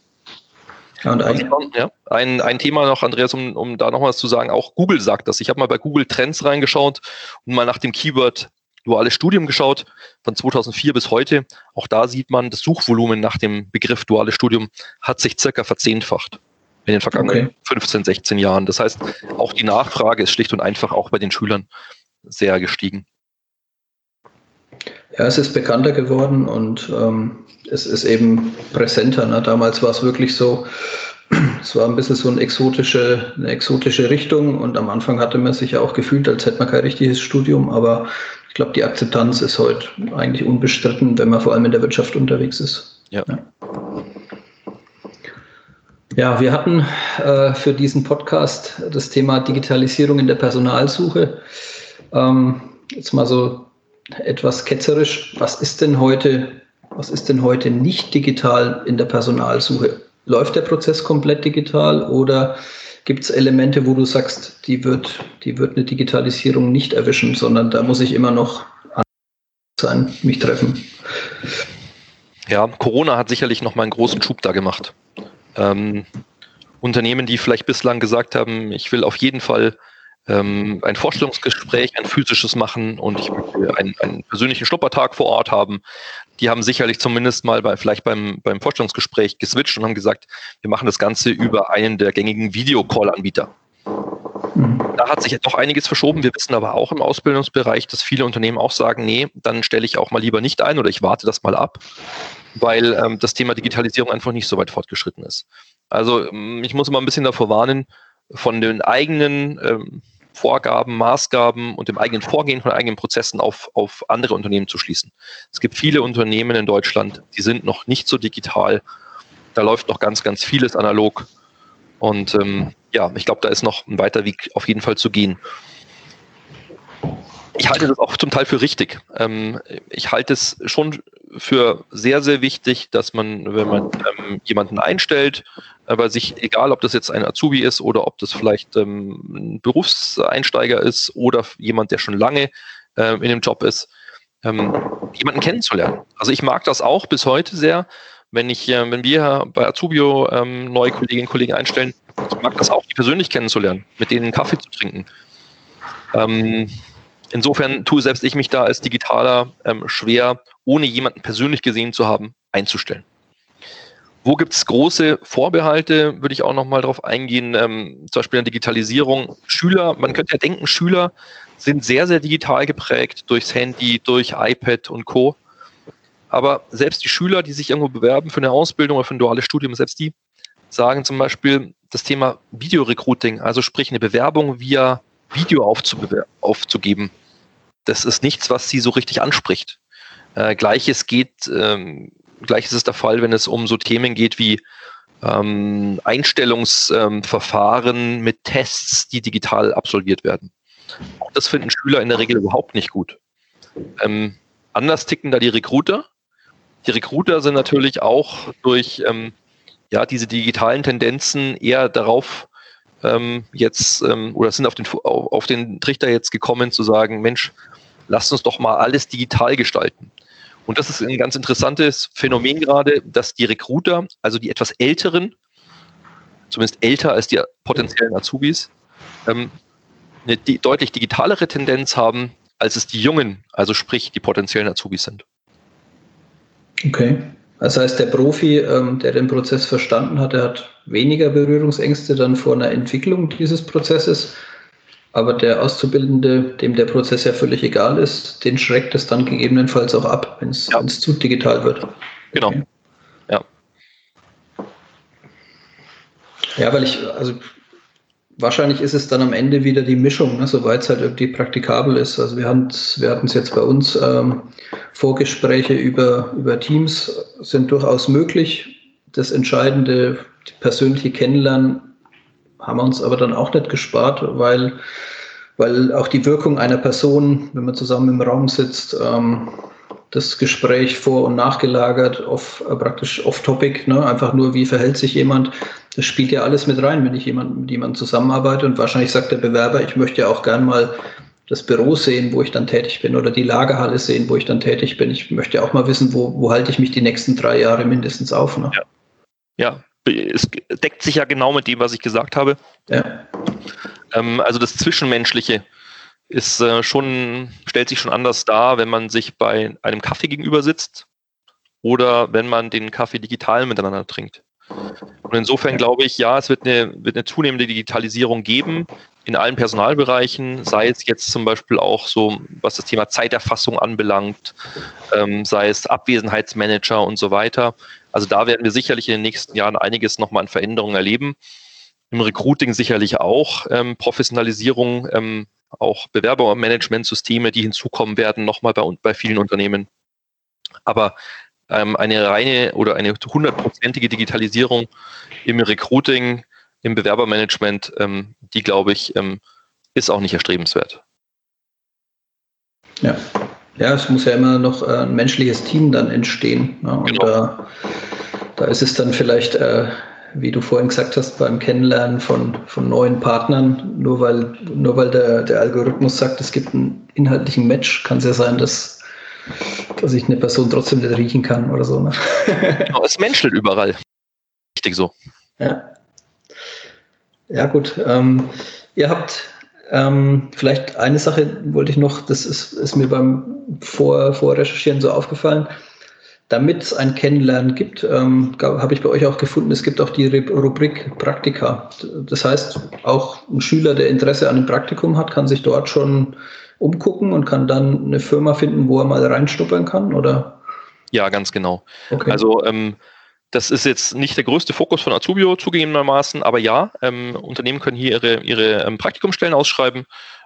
[SPEAKER 3] Ja, und ein, ja, ein, ein Thema noch, Andreas, um, um da noch was zu sagen, auch Google sagt das. Ich habe mal bei Google Trends reingeschaut und mal nach dem Keyword duales Studium geschaut, von 2004 bis heute. Auch da sieht man, das Suchvolumen nach dem Begriff duales Studium hat sich circa verzehnfacht in den vergangenen okay. 15, 16 Jahren. Das heißt, auch die Nachfrage ist schlicht und einfach auch bei den Schülern sehr gestiegen.
[SPEAKER 2] Ja, es ist bekannter geworden und ähm, es ist eben präsenter. Ne? Damals war es wirklich so, [CLEARS THROAT] es war ein bisschen so eine exotische, eine exotische Richtung und am Anfang hatte man sich ja auch gefühlt, als hätte man kein richtiges Studium, aber ich glaube, die Akzeptanz ist heute eigentlich unbestritten, wenn man vor allem in der Wirtschaft unterwegs ist. Ja. ja. Ja, wir hatten äh, für diesen Podcast das Thema Digitalisierung in der Personalsuche. Ähm, jetzt mal so etwas ketzerisch. Was ist denn heute was ist denn heute nicht digital in der Personalsuche? Läuft der Prozess komplett digital oder gibt es Elemente, wo du sagst, die wird, die wird eine Digitalisierung nicht erwischen, sondern da muss ich immer noch sein, mich treffen?
[SPEAKER 3] Ja, Corona hat sicherlich noch mal einen großen Schub da gemacht. Ähm, Unternehmen, die vielleicht bislang gesagt haben, ich will auf jeden Fall ähm, ein Vorstellungsgespräch, ein physisches machen und ich möchte einen, einen, persönlichen Schnuppertag vor Ort haben. Die haben sicherlich zumindest mal bei, vielleicht beim, beim Vorstellungsgespräch geswitcht und haben gesagt, wir machen das Ganze über einen der gängigen Videocall-Anbieter. Da hat sich doch einiges verschoben. Wir wissen aber auch im Ausbildungsbereich, dass viele Unternehmen auch sagen, nee, dann stelle ich auch mal lieber nicht ein oder ich warte das mal ab, weil ähm, das Thema Digitalisierung einfach nicht so weit fortgeschritten ist. Also ähm, ich muss immer ein bisschen davor warnen, von den eigenen ähm, Vorgaben, Maßgaben und dem eigenen Vorgehen von eigenen Prozessen auf, auf andere Unternehmen zu schließen. Es gibt viele Unternehmen in Deutschland, die sind noch nicht so digital. Da läuft noch ganz, ganz vieles analog. Und ähm, ja, ich glaube, da ist noch ein weiter Weg auf jeden Fall zu gehen. Ich halte das auch zum Teil für richtig. Ähm, ich halte es schon für sehr, sehr wichtig, dass man, wenn man ähm, jemanden einstellt, aber sich, egal ob das jetzt ein Azubi ist oder ob das vielleicht ähm, ein Berufseinsteiger ist oder jemand, der schon lange äh, in dem Job ist, ähm, jemanden kennenzulernen. Also ich mag das auch bis heute sehr, wenn ich, äh, wenn wir bei Azubio ähm, neue Kolleginnen und Kollegen einstellen, ich mag das auch, die persönlich kennenzulernen, mit denen Kaffee zu trinken. Insofern tue selbst ich mich da als Digitaler ähm, schwer, ohne jemanden persönlich gesehen zu haben, einzustellen. Wo gibt es große Vorbehalte, würde ich auch nochmal darauf eingehen, ähm, zum Beispiel in der Digitalisierung. Schüler, man könnte ja denken, Schüler sind sehr, sehr digital geprägt durchs Handy, durch iPad und Co. Aber selbst die Schüler, die sich irgendwo bewerben für eine Ausbildung oder für ein duales Studium, selbst die sagen zum Beispiel das Thema Videorecruiting, also sprich eine Bewerbung via Video aufzugeben. Das ist nichts, was sie so richtig anspricht. Äh, Gleiches geht, ähm, Gleiches ist der Fall, wenn es um so Themen geht wie ähm, Einstellungsverfahren ähm, mit Tests, die digital absolviert werden. Auch das finden Schüler in der Regel überhaupt nicht gut. Ähm, anders ticken da die Recruiter. Die Recruiter sind natürlich auch durch ähm, ja, diese digitalen Tendenzen eher darauf ähm, jetzt ähm, oder sind auf den, auf, den Trichter jetzt gekommen zu sagen, Mensch, lasst uns doch mal alles digital gestalten. Und das ist ein ganz interessantes Phänomen gerade, dass die Recruiter, also die etwas älteren, zumindest älter als die potenziellen Azubis, ähm, eine die, deutlich digitalere Tendenz haben, als es die jungen, also sprich die potenziellen Azubis sind.
[SPEAKER 2] Okay. Das heißt, der Profi, ähm, der den Prozess verstanden hat, der hat weniger Berührungsängste dann vor einer Entwicklung dieses Prozesses. Aber der Auszubildende, dem der Prozess ja völlig egal ist, den schreckt es dann gegebenenfalls auch ab, wenn es ja. zu digital wird.
[SPEAKER 3] Genau. Okay. Ja.
[SPEAKER 2] Ja, weil ich, also wahrscheinlich ist es dann am Ende wieder die Mischung, ne, soweit es halt irgendwie praktikabel ist. Also wir hatten es wir jetzt bei uns, ähm, Vorgespräche über, über Teams sind durchaus möglich. Das entscheidende persönliche Kennenlernen haben wir uns aber dann auch nicht gespart, weil, weil auch die Wirkung einer Person, wenn man zusammen im Raum sitzt, ähm, das Gespräch vor- und nachgelagert, off, äh, praktisch off-topic, ne? einfach nur, wie verhält sich jemand. Das spielt ja alles mit rein, wenn ich jemand, mit jemandem zusammenarbeite. Und wahrscheinlich sagt der Bewerber, ich möchte ja auch gern mal das Büro sehen, wo ich dann tätig bin, oder die Lagerhalle sehen, wo ich dann tätig bin. Ich möchte auch mal wissen, wo, wo halte ich mich die nächsten drei Jahre mindestens auf. Ne?
[SPEAKER 3] Ja. ja, es deckt sich ja genau mit dem, was ich gesagt habe. Ja. Ähm, also das Zwischenmenschliche ist äh, schon, stellt sich schon anders dar, wenn man sich bei einem Kaffee gegenüber sitzt oder wenn man den Kaffee digital miteinander trinkt. Und insofern glaube ich, ja, es wird eine, wird eine zunehmende Digitalisierung geben in allen Personalbereichen, sei es jetzt zum Beispiel auch so, was das Thema Zeiterfassung anbelangt, ähm, sei es Abwesenheitsmanager und so weiter. Also da werden wir sicherlich in den nächsten Jahren einiges nochmal an Veränderungen erleben. Im Recruiting sicherlich auch ähm, Professionalisierung, ähm, auch Bewerbermanagementsysteme, die hinzukommen werden, nochmal bei, bei vielen Unternehmen. Aber ähm, eine reine oder eine hundertprozentige Digitalisierung im Recruiting, im Bewerbermanagement, ähm, die glaube ich, ähm, ist auch nicht erstrebenswert.
[SPEAKER 2] Ja. Ja, es muss ja immer noch äh, ein menschliches Team dann entstehen. Ne? Und genau. da, da ist es dann vielleicht äh, wie du vorhin gesagt hast, beim Kennenlernen von, von neuen Partnern, nur weil, nur weil der, der Algorithmus sagt, es gibt einen inhaltlichen Match, kann es ja sein, dass, dass ich eine Person trotzdem nicht riechen kann oder so. Ne? [LAUGHS]
[SPEAKER 3] Genau, es menschelt überall. Richtig so.
[SPEAKER 2] Ja. Ja, gut. Ähm, ihr habt ähm, vielleicht eine Sache wollte ich noch, das ist, ist mir beim Vor Vorrecherchieren so aufgefallen damit es ein Kennenlernen gibt, ähm, habe ich bei euch auch gefunden, es gibt auch die Rubrik Praktika. Das heißt, auch ein Schüler, der Interesse an einem Praktikum hat, kann sich dort schon umgucken und kann dann eine Firma finden, wo er mal reinstuppern kann, oder?
[SPEAKER 3] Ja, ganz genau. Okay. Also ähm, das ist jetzt nicht der größte Fokus von Azubio zugegebenermaßen, aber ja, ähm, Unternehmen können hier ihre, ihre ähm, Praktikumsstellen ausschreiben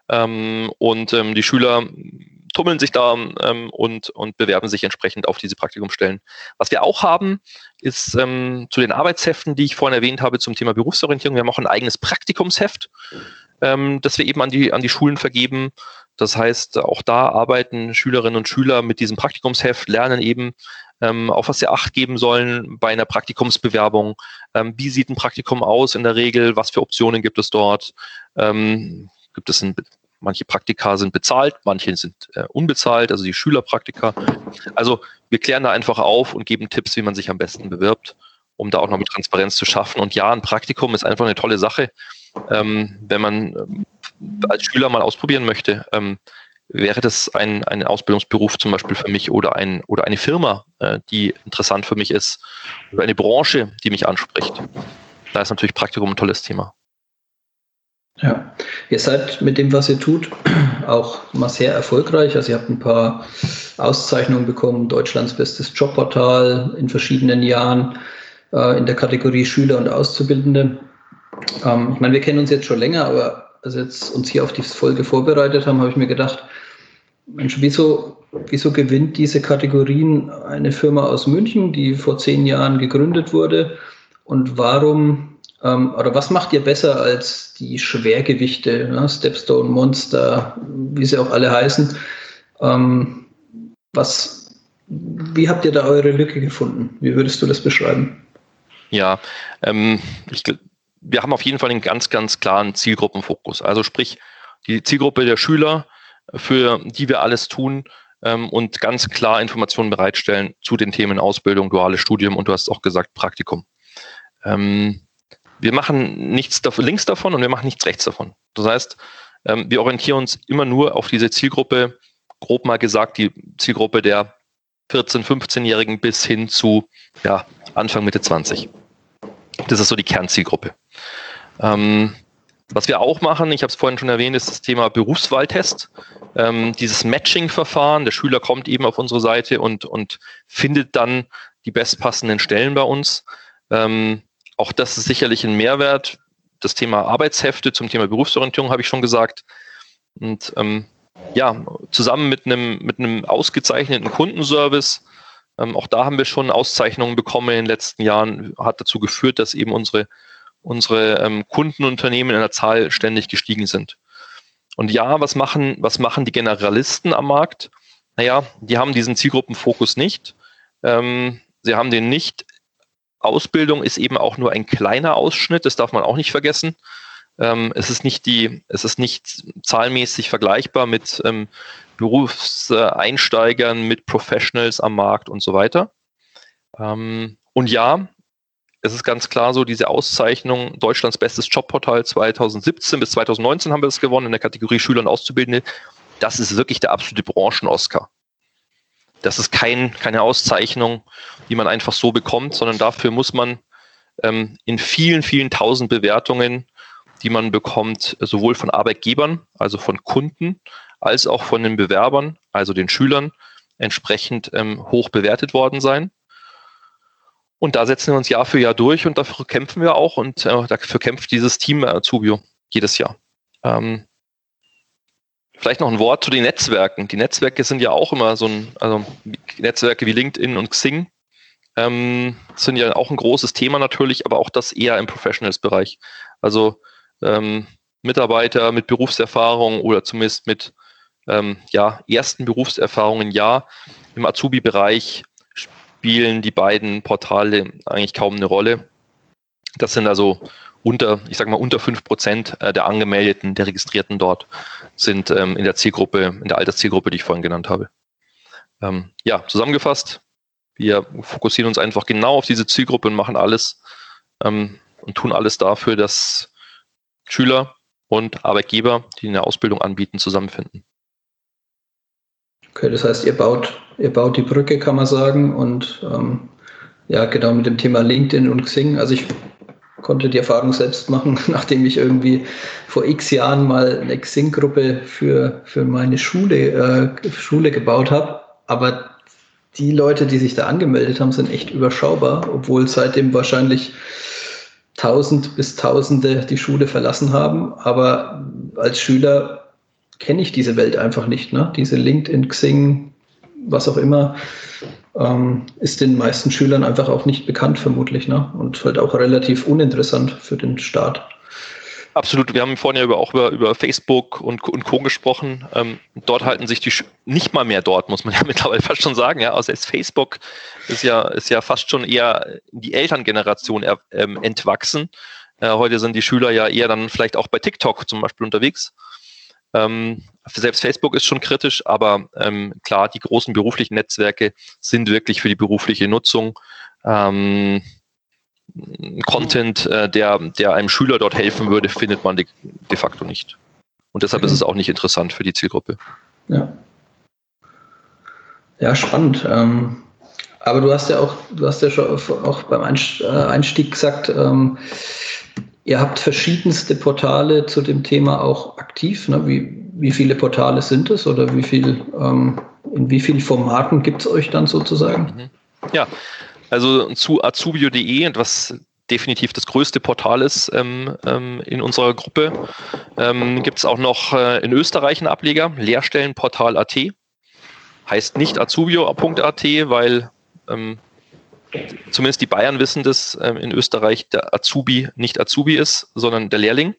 [SPEAKER 3] ähm, und ähm, die Schüler tummeln sich da ähm, und, und bewerben sich entsprechend auf diese Praktikumsstellen. Was wir auch haben, ist ähm, zu den Arbeitsheften, die ich vorhin erwähnt habe zum Thema Berufsorientierung. Wir haben auch ein eigenes Praktikumsheft, ähm, das wir eben an die, an die Schulen vergeben. Das heißt, auch da arbeiten Schülerinnen und Schüler mit diesem Praktikumsheft, lernen eben, ähm, auf was sie Acht geben sollen bei einer Praktikumsbewerbung. Ähm, wie sieht ein Praktikum aus in der Regel? Was für Optionen gibt es dort? Ähm, gibt es ein Manche Praktika sind bezahlt, manche sind äh, unbezahlt, also die Schülerpraktika. Also wir klären da einfach auf und geben Tipps, wie man sich am besten bewirbt, um da auch noch mit Transparenz zu schaffen. Und ja, ein Praktikum ist einfach eine tolle Sache. Ähm, wenn man ähm, als Schüler mal ausprobieren möchte, ähm, wäre das ein, ein Ausbildungsberuf zum Beispiel für mich oder, ein, oder eine Firma, äh, die interessant für mich ist, oder eine Branche, die mich anspricht. Da ist natürlich Praktikum ein tolles Thema.
[SPEAKER 2] Ja, ihr seid mit dem, was ihr tut, [CLEARS THROAT] auch mal sehr erfolgreich. Also ihr habt ein paar Auszeichnungen bekommen, Deutschlands bestes Jobportal in verschiedenen Jahren äh, in der Kategorie Schüler und Auszubildende. Ähm, ich meine, wir kennen uns jetzt schon länger, aber als wir jetzt uns hier auf die Folge vorbereitet haben, habe ich mir gedacht, Mensch, wieso, wieso gewinnt diese Kategorien eine Firma aus München, die vor zehn Jahren gegründet wurde? Und warum ähm, oder was macht ihr besser als die Schwergewichte, ne? Stepstone, Monster, wie sie auch alle heißen? Ähm, was, wie habt ihr da eure Lücke gefunden? Wie würdest du das beschreiben?
[SPEAKER 3] Ja, ähm, ich, wir haben auf jeden Fall einen ganz, ganz klaren Zielgruppenfokus. Also sprich, die Zielgruppe der Schüler, für die wir alles tun ähm, und ganz klar Informationen bereitstellen zu den Themen Ausbildung, duales Studium und du hast auch gesagt Praktikum. Ähm, wir machen nichts links davon und wir machen nichts rechts davon. Das heißt, ähm, wir orientieren uns immer nur auf diese Zielgruppe, grob mal gesagt, die Zielgruppe der 14-, 15-Jährigen bis hin zu ja, Anfang, Mitte 20. Das ist so die Kernzielgruppe. Ähm, was wir auch machen, ich habe es vorhin schon erwähnt, ist das Thema Berufswahltest. Ähm, dieses Matching-Verfahren, der Schüler kommt eben auf unsere Seite und, und findet dann die bestpassenden Stellen bei uns. Ähm, auch das ist sicherlich ein Mehrwert. Das Thema Arbeitshefte zum Thema Berufsorientierung habe ich schon gesagt. Und ähm, ja, zusammen mit einem, mit einem ausgezeichneten Kundenservice, ähm, auch da haben wir schon Auszeichnungen bekommen in den letzten Jahren, hat dazu geführt, dass eben unsere, unsere ähm, Kundenunternehmen in der Zahl ständig gestiegen sind. Und ja, was machen, was machen die Generalisten am Markt? Naja, die haben diesen Zielgruppenfokus nicht. Ähm, sie haben den nicht Ausbildung ist eben auch nur ein kleiner Ausschnitt, das darf man auch nicht vergessen. Ähm, es ist nicht die, es ist nicht zahlenmäßig vergleichbar mit ähm, Berufseinsteigern, mit Professionals am Markt und so weiter. Ähm, und ja, es ist ganz klar so, diese Auszeichnung Deutschlands bestes Jobportal 2017 bis 2019 haben wir das gewonnen in der Kategorie Schüler und Auszubildende. Das ist wirklich der absolute Branchen-Oscar. Das ist kein, keine Auszeichnung, die man einfach so bekommt, sondern dafür muss man ähm, in vielen, vielen tausend Bewertungen, die man bekommt, sowohl von Arbeitgebern, also von Kunden, als auch von den Bewerbern, also den Schülern, entsprechend ähm, hoch bewertet worden sein. Und da setzen wir uns Jahr für Jahr durch und dafür kämpfen wir auch und äh, dafür kämpft dieses Team Azubio jedes Jahr. Ähm, Vielleicht noch ein Wort zu den Netzwerken. Die Netzwerke sind ja auch immer so ein, also Netzwerke wie LinkedIn und Xing ähm, sind ja auch ein großes Thema natürlich, aber auch das eher im Professionals-Bereich. Also ähm, Mitarbeiter mit Berufserfahrung oder zumindest mit ähm, ja, ersten Berufserfahrungen, ja. Im Azubi-Bereich spielen die beiden Portale eigentlich kaum eine Rolle. Das sind also unter, ich sage mal, unter fünf Prozent äh, der Angemeldeten, der Registrierten dort sind ähm, in der Zielgruppe, in der Alterszielgruppe, die ich vorhin genannt habe. Ähm, ja, zusammengefasst, wir fokussieren uns einfach genau auf diese Zielgruppe und machen alles ähm, und tun alles dafür, dass Schüler und Arbeitgeber, die eine Ausbildung anbieten, zusammenfinden.
[SPEAKER 2] Okay, das heißt, ihr baut, ihr baut die Brücke, kann man sagen, und ähm, ja, genau mit dem Thema LinkedIn und Xing. Also ich konnte die Erfahrung selbst machen, [LAUGHS] nachdem ich irgendwie vor x Jahren mal eine Xing-Gruppe für, für meine Schule, äh, Schule gebaut habe. Aber die Leute, die sich da angemeldet haben, sind echt überschaubar, obwohl seitdem wahrscheinlich tausend bis Tausende die Schule verlassen haben. Aber als Schüler kenne ich diese Welt einfach nicht. Ne? Diese LinkedIn, Xing, was auch immer, ähm, ist den meisten Schülern einfach auch nicht bekannt, vermutlich. Ne? Und halt auch relativ uninteressant für den Staat.
[SPEAKER 3] Absolut. Wir haben vorhin ja auch über, über Facebook und, und Co. gesprochen. Ähm, dort halten sich die, Sch nicht mal mehr dort, muss man [LAUGHS] ja mittlerweile fast schon sagen. Ja, also Facebook ist ja, ist ja fast schon eher die Elterngeneration er, ähm, entwachsen. Äh, heute sind die Schüler ja eher dann vielleicht auch bei TikTok zum Beispiel unterwegs. Ähm, selbst Facebook ist schon kritisch, aber ähm, klar, die großen beruflichen Netzwerke sind wirklich für die berufliche Nutzung. Ähm, Content, äh, der, der einem Schüler dort helfen würde, findet man de, de facto nicht. Und deshalb ist es auch nicht interessant für die Zielgruppe.
[SPEAKER 2] Ja. Ja, spannend. Ähm, aber du hast ja auch, du hast ja schon auch beim äh, Einstieg gesagt, ähm, ihr habt verschiedenste Portale zu dem Thema auch aktiv. Ne? Wie, wie viele Portale sind es oder wie viel, ähm, in wie vielen Formaten gibt es euch dann sozusagen? Mhm.
[SPEAKER 3] Ja, also zu azubio.de, was definitiv das größte Portal ist ähm, ähm, in unserer Gruppe, ähm, gibt es auch noch äh, in Österreich einen Ableger, Lehrstellenportal.at. Heißt nicht azubio.at, weil ähm, zumindest die Bayern wissen, dass ähm, in Österreich der Azubi nicht Azubi ist, sondern der Lehrling.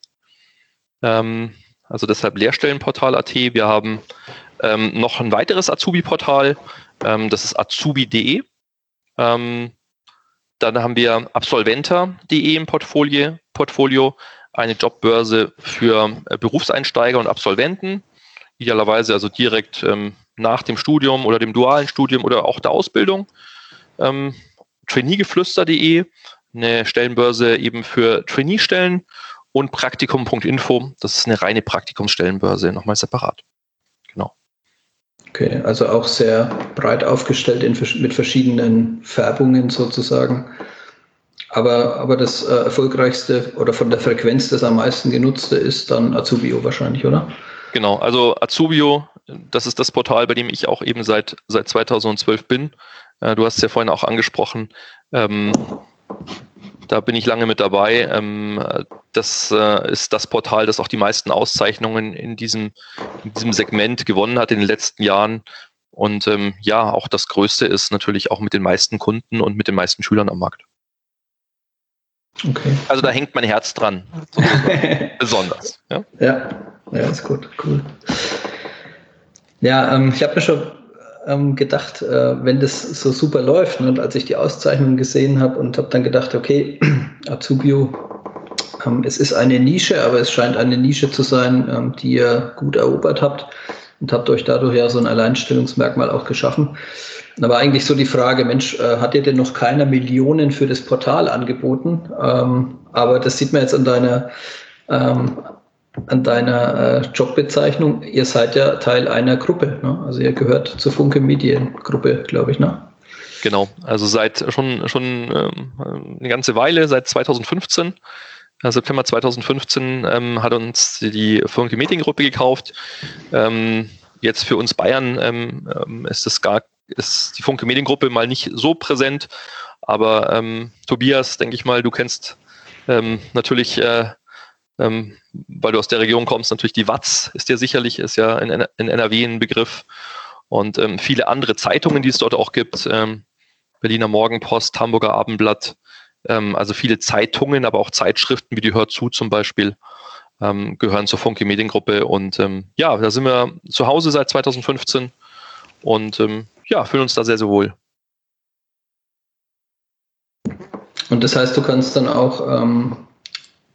[SPEAKER 3] Ähm, also deshalb Lehrstellenportal.at. Wir haben noch ein weiteres Azubi-Portal, das ist azubi.de. Ähm, dann haben wir absolventer.de im Portfolio, Portfolio, eine Jobbörse für äh, Berufseinsteiger und Absolventen, idealerweise also direkt ähm, nach dem Studium oder dem dualen Studium oder auch der Ausbildung. Ähm, Traineegeflüster.de, eine Stellenbörse eben für Trainee-Stellen und Praktikum.info, das ist eine reine Praktikumsstellenbörse, nochmal separat.
[SPEAKER 2] Okay, also auch sehr breit aufgestellt in, mit verschiedenen Färbungen sozusagen. Aber, aber das äh, erfolgreichste oder von der Frequenz das am meisten genutzte ist dann Azubio wahrscheinlich, oder?
[SPEAKER 3] Genau, also Azubio, das ist das Portal, bei dem ich auch eben seit, seit 2012 bin. Äh, du hast es ja vorhin auch angesprochen. Ähm, da bin ich lange mit dabei. Ähm, das äh, ist das Portal, das auch die meisten Auszeichnungen in diesem, in diesem Segment gewonnen hat in den letzten Jahren. Und ähm, ja, auch das Größte ist natürlich auch mit den meisten Kunden und mit den meisten Schülern am Markt. Okay. Also da hängt mein Herz dran. [LAUGHS] besonders.
[SPEAKER 2] Ja? ja, ja, ist gut, cool. Ja, ähm, ich habe mir schon ähm, gedacht, äh, wenn das so super läuft. Ne? Und als ich die Auszeichnung gesehen habe und habe dann gedacht, okay, [CLEARS THROAT] Azubio, ähm, es ist eine Nische, aber es scheint eine Nische zu sein, ähm, die ihr gut erobert habt und habt euch dadurch ja so ein Alleinstellungsmerkmal auch geschaffen. Aber eigentlich so die Frage, Mensch, äh, hat dir denn noch keiner Millionen für das Portal angeboten? Ähm, aber das sieht man jetzt an deiner ähm, an deiner äh, Jobbezeichnung, ihr seid ja Teil einer Gruppe. Ne? Also ihr gehört zur Funke Mediengruppe, glaube ich, ne?
[SPEAKER 3] Genau, also seit schon, schon ähm, eine ganze Weile, seit 2015. Äh, September 2015 ähm, hat uns die Funke Mediengruppe gekauft. Ähm, jetzt für uns Bayern ähm, ähm, ist das gar ist die Funke Mediengruppe mal nicht so präsent, aber ähm, Tobias, denke ich mal, du kennst natürlich äh, ähm, weil du aus der Region kommst, natürlich die Watz ist ja sicherlich, ist ja in, in NRW ein Begriff. Und ähm, viele andere Zeitungen, die es dort auch gibt, ähm, Berliner Morgenpost, Hamburger Abendblatt, ähm, also viele Zeitungen, aber auch Zeitschriften wie die Hör zu zum Beispiel, ähm, gehören zur Funke Mediengruppe. Und ähm, ja, da sind wir zu Hause seit 2015 und ja, fühlen uns da sehr, sehr wohl.
[SPEAKER 2] Und das heißt, du kannst dann auch ähm,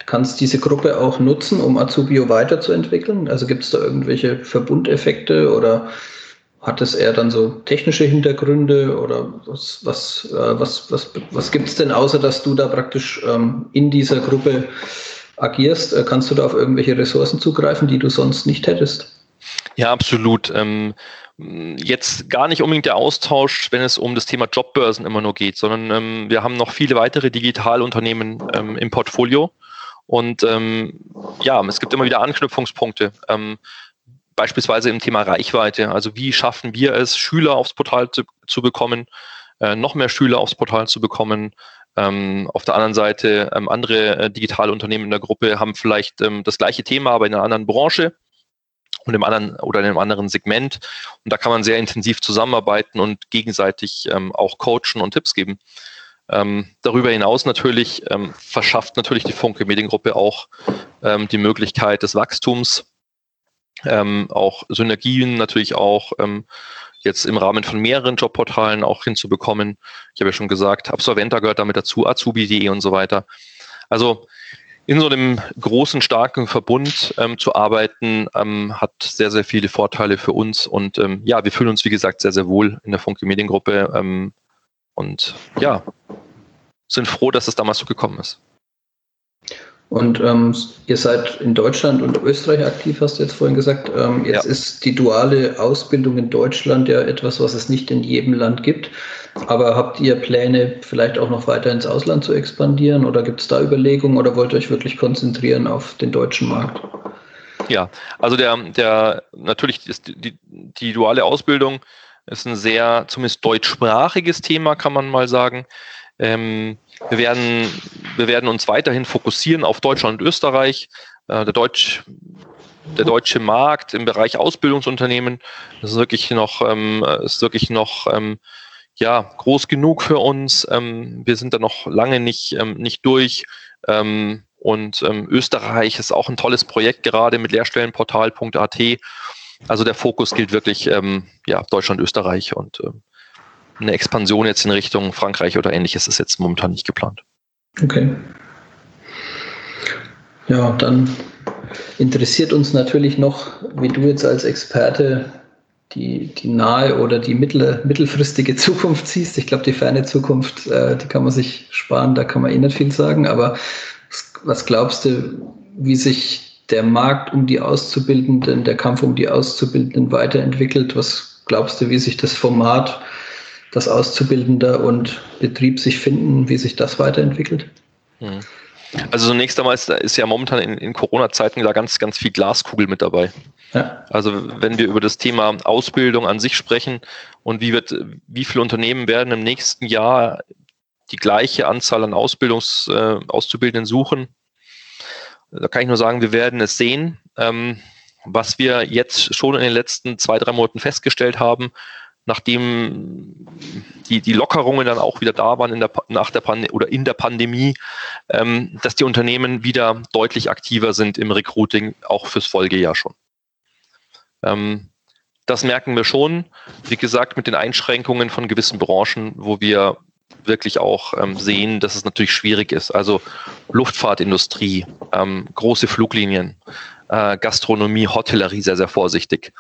[SPEAKER 2] kannst diese Gruppe auch nutzen, um Azubio weiterzuentwickeln? Also gibt es da irgendwelche Verbundeffekte oder hat es eher dann so technische Hintergründe oder was, was, äh, was, was, was gibt es denn, außer dass du da praktisch ähm, in dieser Gruppe agierst? Äh, kannst du da auf irgendwelche Ressourcen zugreifen, die du sonst nicht hättest?
[SPEAKER 3] Ja, absolut. Ähm, jetzt gar nicht unbedingt der Austausch, wenn es um das Thema Jobbörsen immer nur geht, sondern ähm, wir haben noch viele weitere Digitalunternehmen ähm, im Portfolio und ähm, ja, es gibt immer wieder Anknüpfungspunkte. Ähm, beispielsweise im Thema Reichweite. Also wie schaffen wir es, Schüler aufs Portal zu, zu bekommen, äh, noch mehr Schüler aufs Portal zu bekommen. Ähm, auf der anderen Seite ähm, andere äh, digitale Unternehmen in der Gruppe haben vielleicht ähm, das gleiche Thema, aber in einer anderen Branche. und im anderen oder in einem anderen Segment. Und da kann man sehr intensiv zusammenarbeiten und gegenseitig ähm, auch coachen und Tipps geben. Ähm, darüber hinaus natürlich ähm, verschafft natürlich die Funke Mediengruppe auch ähm, die Möglichkeit des Wachstums, ähm, auch Synergien natürlich auch ähm, jetzt im Rahmen von mehreren Jobportalen auch hinzubekommen. Ich habe ja schon gesagt, Absolventer gehört damit dazu, Azubi.de und so weiter. Also in so einem großen, starken Verbund ähm, zu arbeiten, hat sehr, sehr viele Vorteile für uns. Und ja, wir fühlen uns, wie gesagt, sehr, sehr wohl in der Funke Mediengruppe. Und ja, sind froh, dass es damals so gekommen ist.
[SPEAKER 2] Und ähm, ihr seid in Deutschland und Österreich aktiv, hast du jetzt vorhin gesagt. Ähm, jetzt ja. ist die duale Ausbildung in Deutschland ja etwas, was es nicht in jedem Land gibt. Aber habt ihr Pläne, vielleicht auch noch weiter ins Ausland zu expandieren? Oder gibt es da Überlegungen oder wollt ihr euch wirklich konzentrieren auf den deutschen Markt?
[SPEAKER 3] Ja, also der, der natürlich ist die, die duale Ausbildung ist ein sehr, zumindest deutschsprachiges Thema, kann man mal sagen. Ähm, wir, werden, wir werden uns weiterhin fokussieren auf Deutschland und Österreich. Äh, der, Deutsch, der deutsche Markt im Bereich Ausbildungsunternehmen ist wirklich noch, ähm, ist wirklich noch ähm, ja, groß genug für uns. Ähm, wir sind da noch lange nicht, ähm, nicht durch. Ähm, und Österreich ist auch ein tolles Projekt gerade mit Lehrstellenportal.at. Also der Fokus gilt wirklich ähm, ja, Deutschland, Österreich und ähm, eine Expansion jetzt in Richtung Frankreich oder ähnliches ist jetzt momentan nicht geplant.
[SPEAKER 2] Okay. Ja, dann interessiert uns natürlich noch, wie du jetzt als Experte die, die nahe oder die mittel, mittelfristige Zukunft siehst. Ich glaube, die ferne Zukunft, äh, die kann man sich sparen, da kann man eh nicht viel sagen. Aber was, was glaubst du, wie sich der Markt um die Auszubildenden, der Kampf um die Auszubildenden weiterentwickelt? Was glaubst du, wie sich das Format dass Auszubildender und Betrieb sich finden, wie sich das weiterentwickelt?
[SPEAKER 3] Hm. Also zunächst einmal ist, ist ja momentan in, in Corona-Zeiten da ganz, ganz viel Glaskugel mit dabei. Ja. Also wenn wir über das Thema Ausbildung an sich sprechen und wie wird, wie viele Unternehmen werden im nächsten Jahr die gleiche Anzahl an Ausbildungs, äh, Auszubildenden suchen, da kann ich nur sagen, wir werden es sehen. Ähm, was wir jetzt schon in den letzten zwei, drei Monaten festgestellt haben, nachdem die, die Lockerungen dann auch wieder da waren in der, nach der Pand oder in der Pandemie, ähm, dass die Unternehmen wieder deutlich aktiver sind im Recruiting, auch fürs Folgejahr schon. Ähm, das merken wir schon, wie gesagt, mit den Einschränkungen von gewissen Branchen, wo wir wirklich auch ähm, sehen, dass es natürlich schwierig ist. Also Luftfahrtindustrie, ähm, große Fluglinien, äh, Gastronomie, Hotellerie sehr, sehr vorsichtig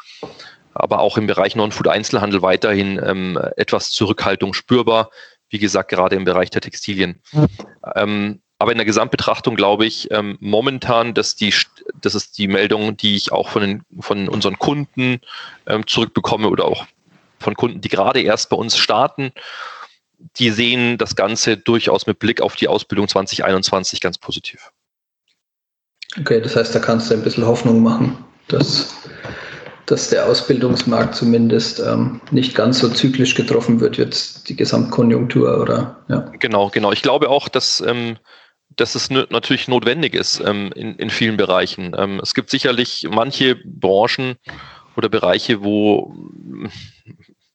[SPEAKER 3] aber auch im Bereich Non-Food-Einzelhandel weiterhin ähm, etwas Zurückhaltung spürbar. Wie gesagt, gerade im Bereich der Textilien. Mhm. Aber in der Gesamtbetrachtung glaube ich ähm, momentan, dass die, das ist die Meldung, die ich auch von, den, von unseren Kunden ähm, zurückbekomme oder auch von Kunden, die gerade erst bei uns starten. Die sehen das Ganze durchaus mit Blick auf die Ausbildung 2021 ganz positiv.
[SPEAKER 2] Okay, das heißt, da kannst du ein bisschen Hoffnung machen, dass dass der Ausbildungsmarkt zumindest ähm, nicht ganz so zyklisch getroffen wird, jetzt die Gesamtkonjunktur oder
[SPEAKER 3] ja. Genau, genau. Ich glaube auch, dass, ähm, dass es natürlich notwendig ist ähm, in, in vielen Bereichen. Ähm, es gibt sicherlich manche Branchen oder Bereiche, wo,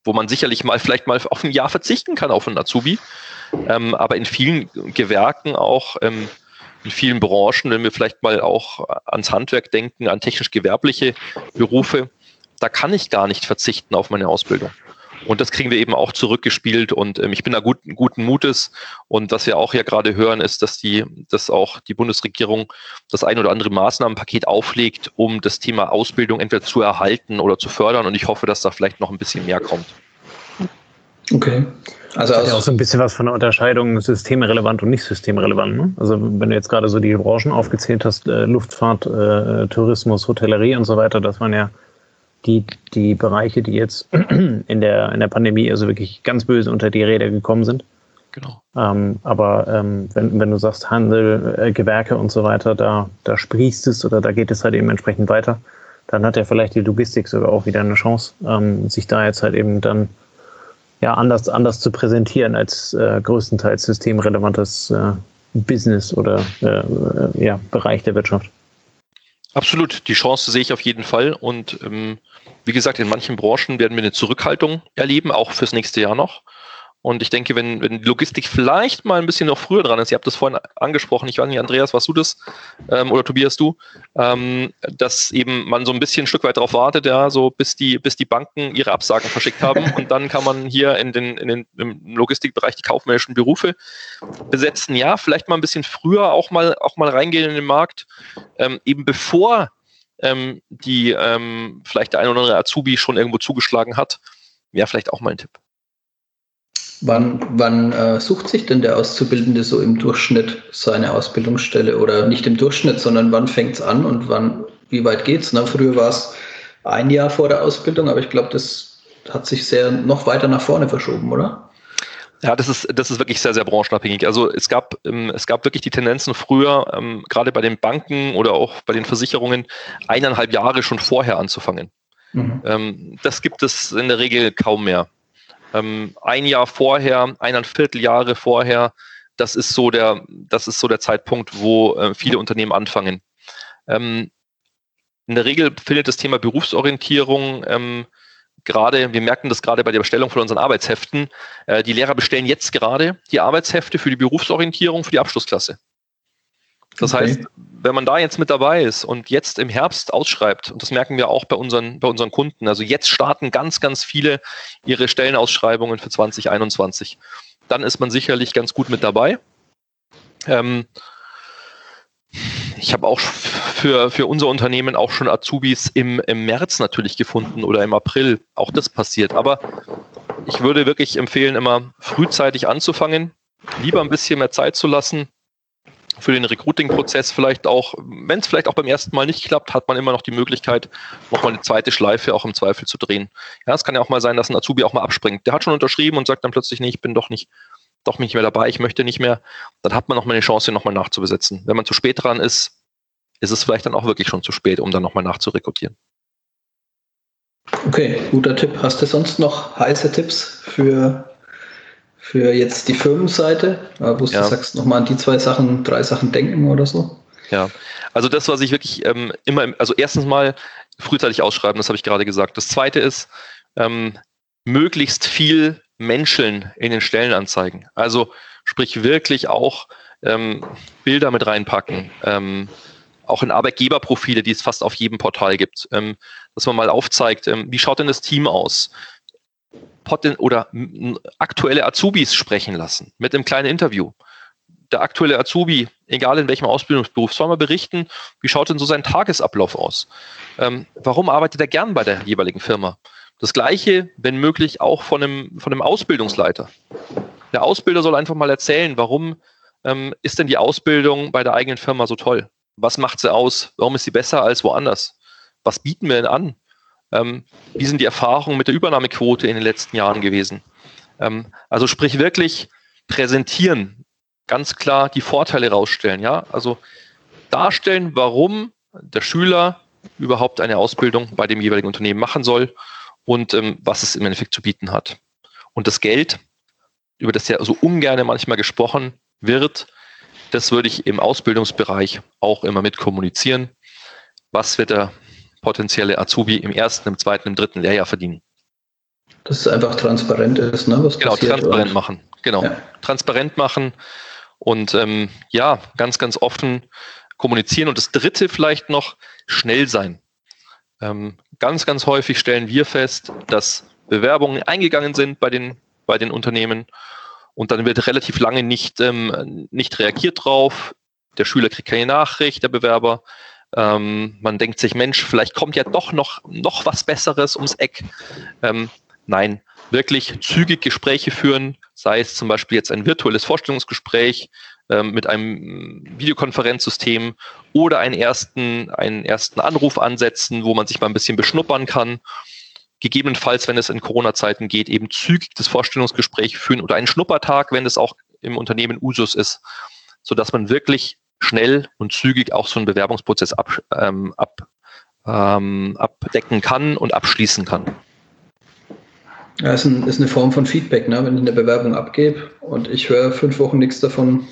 [SPEAKER 3] wo man sicherlich mal vielleicht mal auf ein Jahr verzichten kann auf einen Azubi. Ähm, aber in vielen Gewerken auch ähm, in vielen Branchen, wenn wir vielleicht mal auch ans Handwerk denken, an technisch-gewerbliche Berufe, da kann ich gar nicht verzichten auf meine Ausbildung. Und das kriegen wir eben auch zurückgespielt und ähm, ich bin da gut, guten Mutes. Und was wir auch ja gerade hören, ist, dass die, dass auch die Bundesregierung das ein oder andere Maßnahmenpaket auflegt, um das Thema Ausbildung entweder zu erhalten oder zu fördern. Und ich hoffe, dass da vielleicht noch ein bisschen mehr kommt.
[SPEAKER 1] Okay. Also das hat ja auch so ein bisschen was von der Unterscheidung systemrelevant und nicht systemrelevant. Ne? Also wenn du jetzt gerade so die Branchen aufgezählt hast, äh, Luftfahrt, äh, Tourismus, Hotellerie und so weiter, das waren ja die, die Bereiche, die jetzt [CLEARS THROAT] in der, in der Pandemie also wirklich ganz böse unter die Räder gekommen sind. Genau. Ähm, aber ähm, wenn, wenn du sagst Handel, äh, Gewerke und so weiter, da, da sprießt es oder da geht es halt eben entsprechend weiter, dann hat ja vielleicht die Logistik sogar auch wieder eine Chance, ähm, sich da jetzt halt eben dann ja anders, anders zu präsentieren als äh, größtenteils systemrelevantes äh, Business oder äh, äh ja, Bereich der Wirtschaft.
[SPEAKER 3] Absolut, die Chance sehe ich auf jeden Fall. Und ähm, wie gesagt, in manchen Branchen werden wir eine Zurückhaltung erleben, auch fürs nächste Jahr noch. Und ich denke, wenn, wenn Logistik vielleicht mal ein bisschen noch früher dran ist, ihr habt das vorhin angesprochen, ich weiß nicht, Andreas, warst du das ähm, oder Tobias du, ähm, dass eben man so ein bisschen ein Stück weit darauf wartet, ja, so bis die, bis die Banken ihre Absagen verschickt haben und dann kann man hier in den, in den im Logistikbereich die kaufmännischen Berufe besetzen. Ja, vielleicht mal ein bisschen früher auch mal, auch mal reingehen in den Markt, ähm, eben bevor ähm, die ähm, vielleicht der ein oder andere Azubi schon irgendwo zugeschlagen hat, wäre vielleicht auch mal ein Tipp.
[SPEAKER 2] Wann, wann äh, sucht sich denn der Auszubildende so im Durchschnitt seine Ausbildungsstelle? Oder nicht im Durchschnitt, sondern wann fängt es an und wann, wie weit geht's? Ne? Früher war es ein Jahr vor der Ausbildung, aber ich glaube, das hat sich sehr noch weiter nach vorne verschoben, oder?
[SPEAKER 3] Ja, das ist, das ist wirklich sehr, sehr branchenabhängig. Also es gab, ähm, es gab wirklich die Tendenzen früher, ähm, gerade bei den Banken oder auch bei den Versicherungen, eineinhalb Jahre schon vorher anzufangen. Mhm. Ähm, das gibt es in der Regel kaum mehr ähm, ein Jahr vorher, eineinviertel Jahre vorher, das ist so der, das ist so der Zeitpunkt, wo äh, viele Unternehmen anfangen. Ähm, in der Regel findet das Thema Berufsorientierung ähm, gerade, wir merken das gerade bei der Bestellung von unseren Arbeitsheften, äh, die Lehrer bestellen jetzt gerade die Arbeitshefte für die Berufsorientierung für die Abschlussklasse. Das okay. heißt, wenn man da jetzt mit dabei ist und jetzt im Herbst ausschreibt, und das merken wir auch bei unseren, bei unseren Kunden, also jetzt starten ganz, ganz viele ihre Stellenausschreibungen für 2021, dann ist man sicherlich ganz gut mit dabei. Ähm, ich habe auch für, für unser Unternehmen auch schon Azubis im, im März natürlich gefunden oder im April. Auch das passiert. Aber ich würde wirklich empfehlen, immer frühzeitig anzufangen, lieber ein bisschen mehr Zeit zu lassen, für den Recruiting-Prozess vielleicht auch, wenn es vielleicht auch beim ersten Mal nicht klappt, hat man immer noch die Möglichkeit, nochmal eine zweite Schleife auch im Zweifel zu drehen. Ja, es kann ja auch mal sein, dass ein Azubi auch mal abspringt. Der hat schon unterschrieben und sagt dann plötzlich, nee, ich bin doch nicht, doch nicht mehr dabei, ich möchte nicht mehr. Dann hat man nochmal eine Chance, nochmal nachzubesetzen. Wenn man zu spät dran ist, ist es vielleicht dann auch wirklich schon zu spät, um dann nochmal nachzurekrutieren.
[SPEAKER 2] Okay, guter Tipp. Hast du sonst noch heiße Tipps für für jetzt die Firmenseite, wo du ja. sagst, nochmal an die zwei Sachen, drei Sachen denken oder so?
[SPEAKER 3] Ja, also das, was ich wirklich ähm, immer, also erstens mal frühzeitig ausschreiben, das habe ich gerade gesagt. Das zweite ist, ähm, möglichst viel Menscheln in den Stellenanzeigen. Also sprich wirklich auch ähm, Bilder mit reinpacken, ähm, auch in Arbeitgeberprofile, die es fast auf jedem Portal gibt, ähm, dass man mal aufzeigt, ähm, wie schaut denn das Team aus? Poten oder aktuelle Azubis sprechen lassen mit einem kleinen Interview. Der aktuelle Azubi, egal in welchem Ausbildungsberuf, soll mal berichten, wie schaut denn so sein Tagesablauf aus? Ähm, warum arbeitet er gern bei der jeweiligen Firma? Das gleiche, wenn möglich, auch von einem, von einem Ausbildungsleiter. Der Ausbilder soll einfach mal erzählen, warum ähm, ist denn die Ausbildung bei der eigenen Firma so toll? Was macht sie aus? Warum ist sie besser als woanders? Was bieten wir denn an? Ähm, wie sind die Erfahrungen mit der Übernahmequote in den letzten Jahren gewesen? Ähm, also sprich wirklich präsentieren, ganz klar die Vorteile rausstellen. Ja, also darstellen, warum der Schüler überhaupt eine Ausbildung bei dem jeweiligen Unternehmen machen soll und ähm, was es im Endeffekt zu bieten hat. Und das Geld, über das ja so ungern manchmal gesprochen wird, das würde ich im Ausbildungsbereich auch immer mit kommunizieren. Was wird der potenzielle Azubi im ersten, im zweiten, im dritten Lehrjahr verdienen.
[SPEAKER 2] Dass es einfach transparent ist, ne?
[SPEAKER 3] Was genau, passiert, transparent oder? machen. Genau. Ja. Transparent machen und ähm, ja, ganz, ganz offen kommunizieren. Und das dritte vielleicht noch, schnell sein. Ähm, ganz, ganz häufig stellen wir fest, dass Bewerbungen eingegangen sind bei den, bei den Unternehmen und dann wird relativ lange nicht, ähm, nicht reagiert drauf. Der Schüler kriegt keine Nachricht, der Bewerber. Ähm, man denkt sich, Mensch, vielleicht kommt ja doch noch, noch was Besseres ums Eck. Ähm, nein, wirklich zügig Gespräche führen, sei es zum Beispiel jetzt ein virtuelles Vorstellungsgespräch ähm, mit einem Videokonferenzsystem oder einen ersten, einen ersten Anruf ansetzen, wo man sich mal ein bisschen beschnuppern kann. Gegebenenfalls, wenn es in Corona-Zeiten geht, eben zügig das Vorstellungsgespräch führen oder einen Schnuppertag, wenn es auch im Unternehmen Usus ist, sodass man wirklich schnell und zügig auch so einen Bewerbungsprozess ab, ähm, ab, ähm, abdecken kann und abschließen kann.
[SPEAKER 2] Ja, ist, ein, ist eine Form von Feedback, ne? wenn ich eine Bewerbung abgebe und ich höre fünf Wochen nichts davon,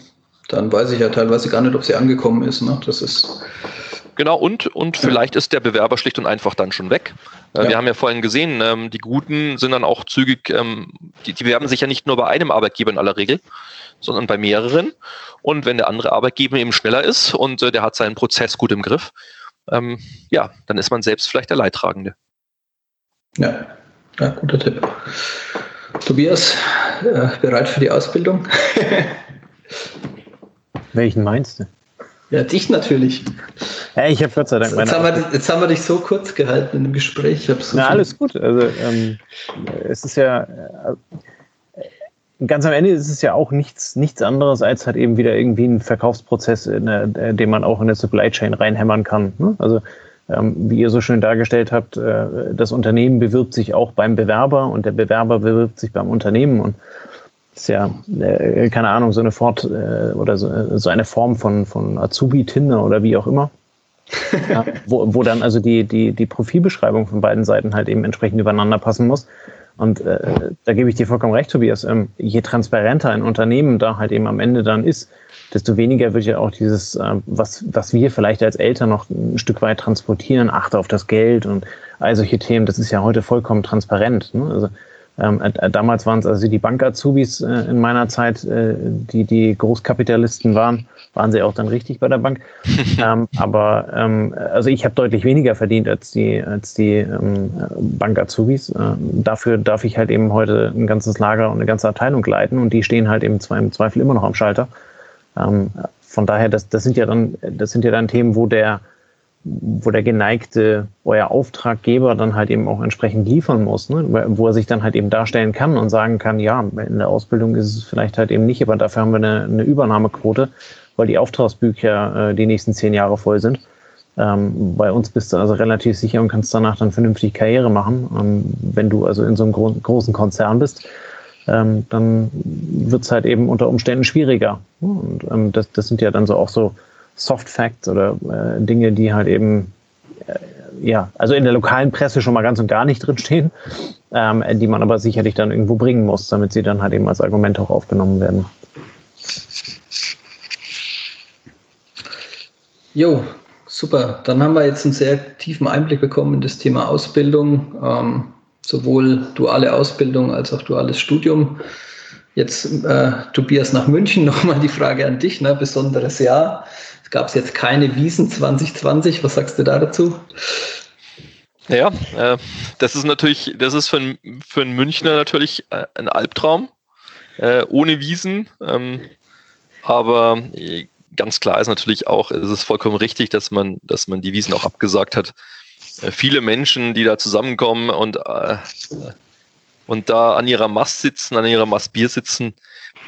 [SPEAKER 2] dann weiß ich ja teilweise gar nicht, ob sie angekommen ist. Ne? Das ist
[SPEAKER 3] genau. Und, und vielleicht ist der Bewerber schlicht und einfach dann schon weg. Äh, ja. Wir haben ja vorhin gesehen, ähm, die Guten sind dann auch zügig, ähm, die, die bewerben sich ja nicht nur bei einem Arbeitgeber in aller Regel, sondern bei mehreren. Und wenn der andere Arbeitgeber eben schneller ist und äh, der hat seinen Prozess gut im Griff, ähm, ja, dann ist man selbst vielleicht der Leidtragende.
[SPEAKER 2] Ja, ja guter Tipp. Tobias, äh, bereit für die Ausbildung? [LAUGHS]
[SPEAKER 1] Welchen meinst du?
[SPEAKER 2] Ja, dich natürlich.
[SPEAKER 1] Ja, ich habe Gott sei Dank
[SPEAKER 2] meine. Jetzt haben, wir, jetzt haben wir dich so kurz gehalten in dem Gespräch.
[SPEAKER 1] So Na, alles gut. Also, ähm, es ist ja. Äh, ganz am Ende ist es ja auch nichts, nichts anderes als halt eben wieder irgendwie ein Verkaufsprozess, der, den man auch in der Supply Chain reinhämmern kann. Ne? Also, ähm, wie ihr so schön dargestellt habt, äh, das Unternehmen bewirbt sich auch beim Bewerber und der Bewerber bewirbt sich beim Unternehmen. Und ist ja, äh, keine Ahnung, so eine Fort äh, oder so, so, eine Form von, von Azubi-Tinder oder wie auch immer. [LAUGHS] ja, wo, wo dann also die, die, die Profilbeschreibung von beiden Seiten halt eben entsprechend übereinander passen muss. Und äh, da gebe ich dir vollkommen recht, Tobias. Ähm, je transparenter ein Unternehmen da halt eben am Ende dann ist, desto weniger wird ja auch dieses, äh, was, was wir vielleicht als Eltern noch ein Stück weit transportieren, achte auf das Geld und all solche Themen, das ist ja heute vollkommen transparent. Ne? Also ähm, äh, damals waren es also die Bank-Azubis äh, in meiner Zeit, äh, die die Großkapitalisten waren, waren sie auch dann richtig bei der Bank. [LAUGHS] ähm, aber ähm, also ich habe deutlich weniger verdient als die als die ähm, Bank-Azubis. Ähm, dafür darf ich halt eben heute ein ganzes Lager und eine ganze Abteilung leiten und die stehen halt eben im Zweifel immer noch am Schalter. Ähm, von daher, das, das sind ja dann das sind ja dann Themen, wo der wo der geneigte, euer Auftraggeber dann halt eben auch entsprechend liefern muss, ne? wo er sich dann halt eben darstellen kann und sagen kann, ja, in der Ausbildung ist es vielleicht halt eben nicht, aber dafür haben wir eine, eine Übernahmequote, weil die Auftragsbücher äh, die nächsten zehn Jahre voll sind. Ähm, bei uns bist du also relativ sicher und kannst danach dann vernünftig Karriere machen. Ähm, wenn du also in so einem gro großen Konzern bist, ähm, dann wird es halt eben unter Umständen schwieriger. Und ähm, das, das sind ja dann so auch so Soft Facts oder äh, Dinge, die halt eben äh, ja, also in der lokalen Presse schon mal ganz und gar nicht [LAUGHS] drinstehen, ähm, die man aber sicherlich dann irgendwo bringen muss, damit sie dann halt eben als Argument auch aufgenommen werden.
[SPEAKER 2] Jo, super. Dann haben wir jetzt einen sehr tiefen Einblick bekommen in das Thema Ausbildung, ähm, sowohl duale Ausbildung als auch duales Studium. Jetzt, äh, Tobias, nach München [LAUGHS] nochmal die Frage an dich, ne? besonderes Jahr gab es jetzt keine Wiesen 2020. Was sagst du da dazu?
[SPEAKER 3] Ja, äh, das ist natürlich, das ist für, ein, für einen Münchner natürlich äh, ein Albtraum, äh, ohne Wiesen. Ähm, aber äh, ganz klar ist natürlich auch, es ist vollkommen richtig, dass man, dass man die Wiesen auch abgesagt hat. Äh, viele Menschen, die da zusammenkommen und, und da an ihrer Mast sitzen, an ihrer Mast Bier sitzen,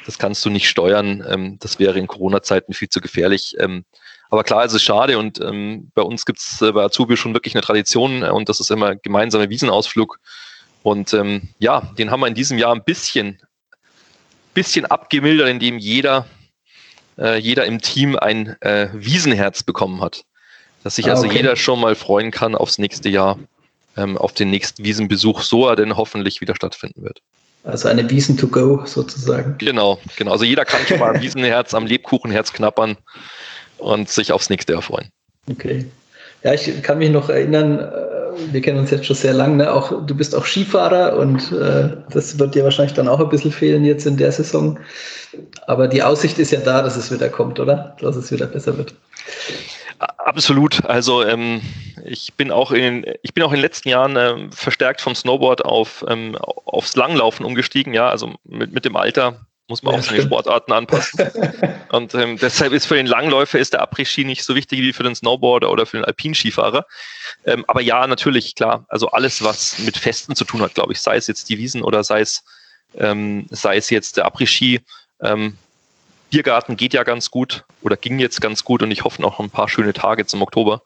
[SPEAKER 3] das kannst du nicht steuern. Ähm, das wäre in Corona-Zeiten viel zu gefährlich. Ähm, aber klar, es ist schade und ähm, bei uns gibt es äh, bei Azubi schon wirklich eine Tradition äh, und das ist immer gemeinsame Wiesenausflug. Und ähm, ja, den haben wir in diesem Jahr ein bisschen, bisschen abgemildert, indem jeder, äh, jeder im Team ein äh, Wiesenherz bekommen hat. Dass sich ah, also jeder schon mal freuen kann aufs nächste Jahr, ähm, auf den nächsten Wiesenbesuch, so er denn hoffentlich wieder stattfinden wird.
[SPEAKER 2] Also eine Wiesen to go sozusagen.
[SPEAKER 3] Genau, genau. Also jeder kann schon mal am [LAUGHS] Wiesenherz, am Lebkuchenherz knappern und sich aufs nächste erfreuen.
[SPEAKER 2] Okay. Ja, ich kann mich noch erinnern, äh, wir kennen uns jetzt schon sehr lange, ne? auch, du bist auch Skifahrer und äh, das wird dir wahrscheinlich dann auch ein bisschen fehlen jetzt in der Saison. Aber die Aussicht ist ja da, dass es wieder kommt, oder? Dass es wieder besser wird.
[SPEAKER 3] Absolut. Also ähm, ich bin auch in ich bin auch in den letzten Jahren ähm, verstärkt vom Snowboard auf ähm, aufs Langlaufen umgestiegen. Ja, also mit, mit dem Alter muss man ja, auch seine Sportarten anpassen. [LAUGHS] Und ähm, deshalb ist für den Langläufer ist der Après-Ski nicht so wichtig wie für den Snowboarder oder für den Alpinskifahrer. Ähm, aber ja, natürlich, klar. Also alles, was mit Festen zu tun hat, glaube ich, sei es jetzt die Wiesen oder sei es, ähm, sei es jetzt der Après-Ski, Biergarten geht ja ganz gut oder ging jetzt ganz gut und ich hoffe noch ein paar schöne Tage zum Oktober,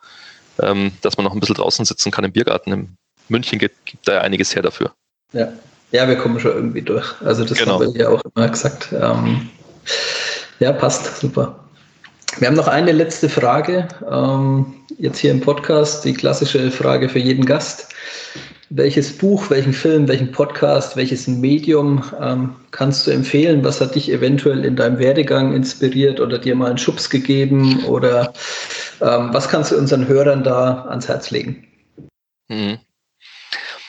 [SPEAKER 3] ähm, dass man noch ein bisschen draußen sitzen kann im Biergarten. In München gibt, gibt da ja einiges her dafür.
[SPEAKER 2] Ja. ja, wir kommen schon irgendwie durch. Also das genau. haben wir ja auch immer gesagt. Ähm, ja, passt, super. Wir haben noch eine letzte Frage, ähm, jetzt hier im Podcast, die klassische Frage für jeden Gast welches Buch, welchen Film, welchen Podcast, welches Medium ähm, kannst du empfehlen? Was hat dich eventuell in deinem Werdegang inspiriert oder dir mal einen Schubs gegeben oder Ähm, was kannst du unseren Hörern da ans Herz legen?
[SPEAKER 3] Mhm.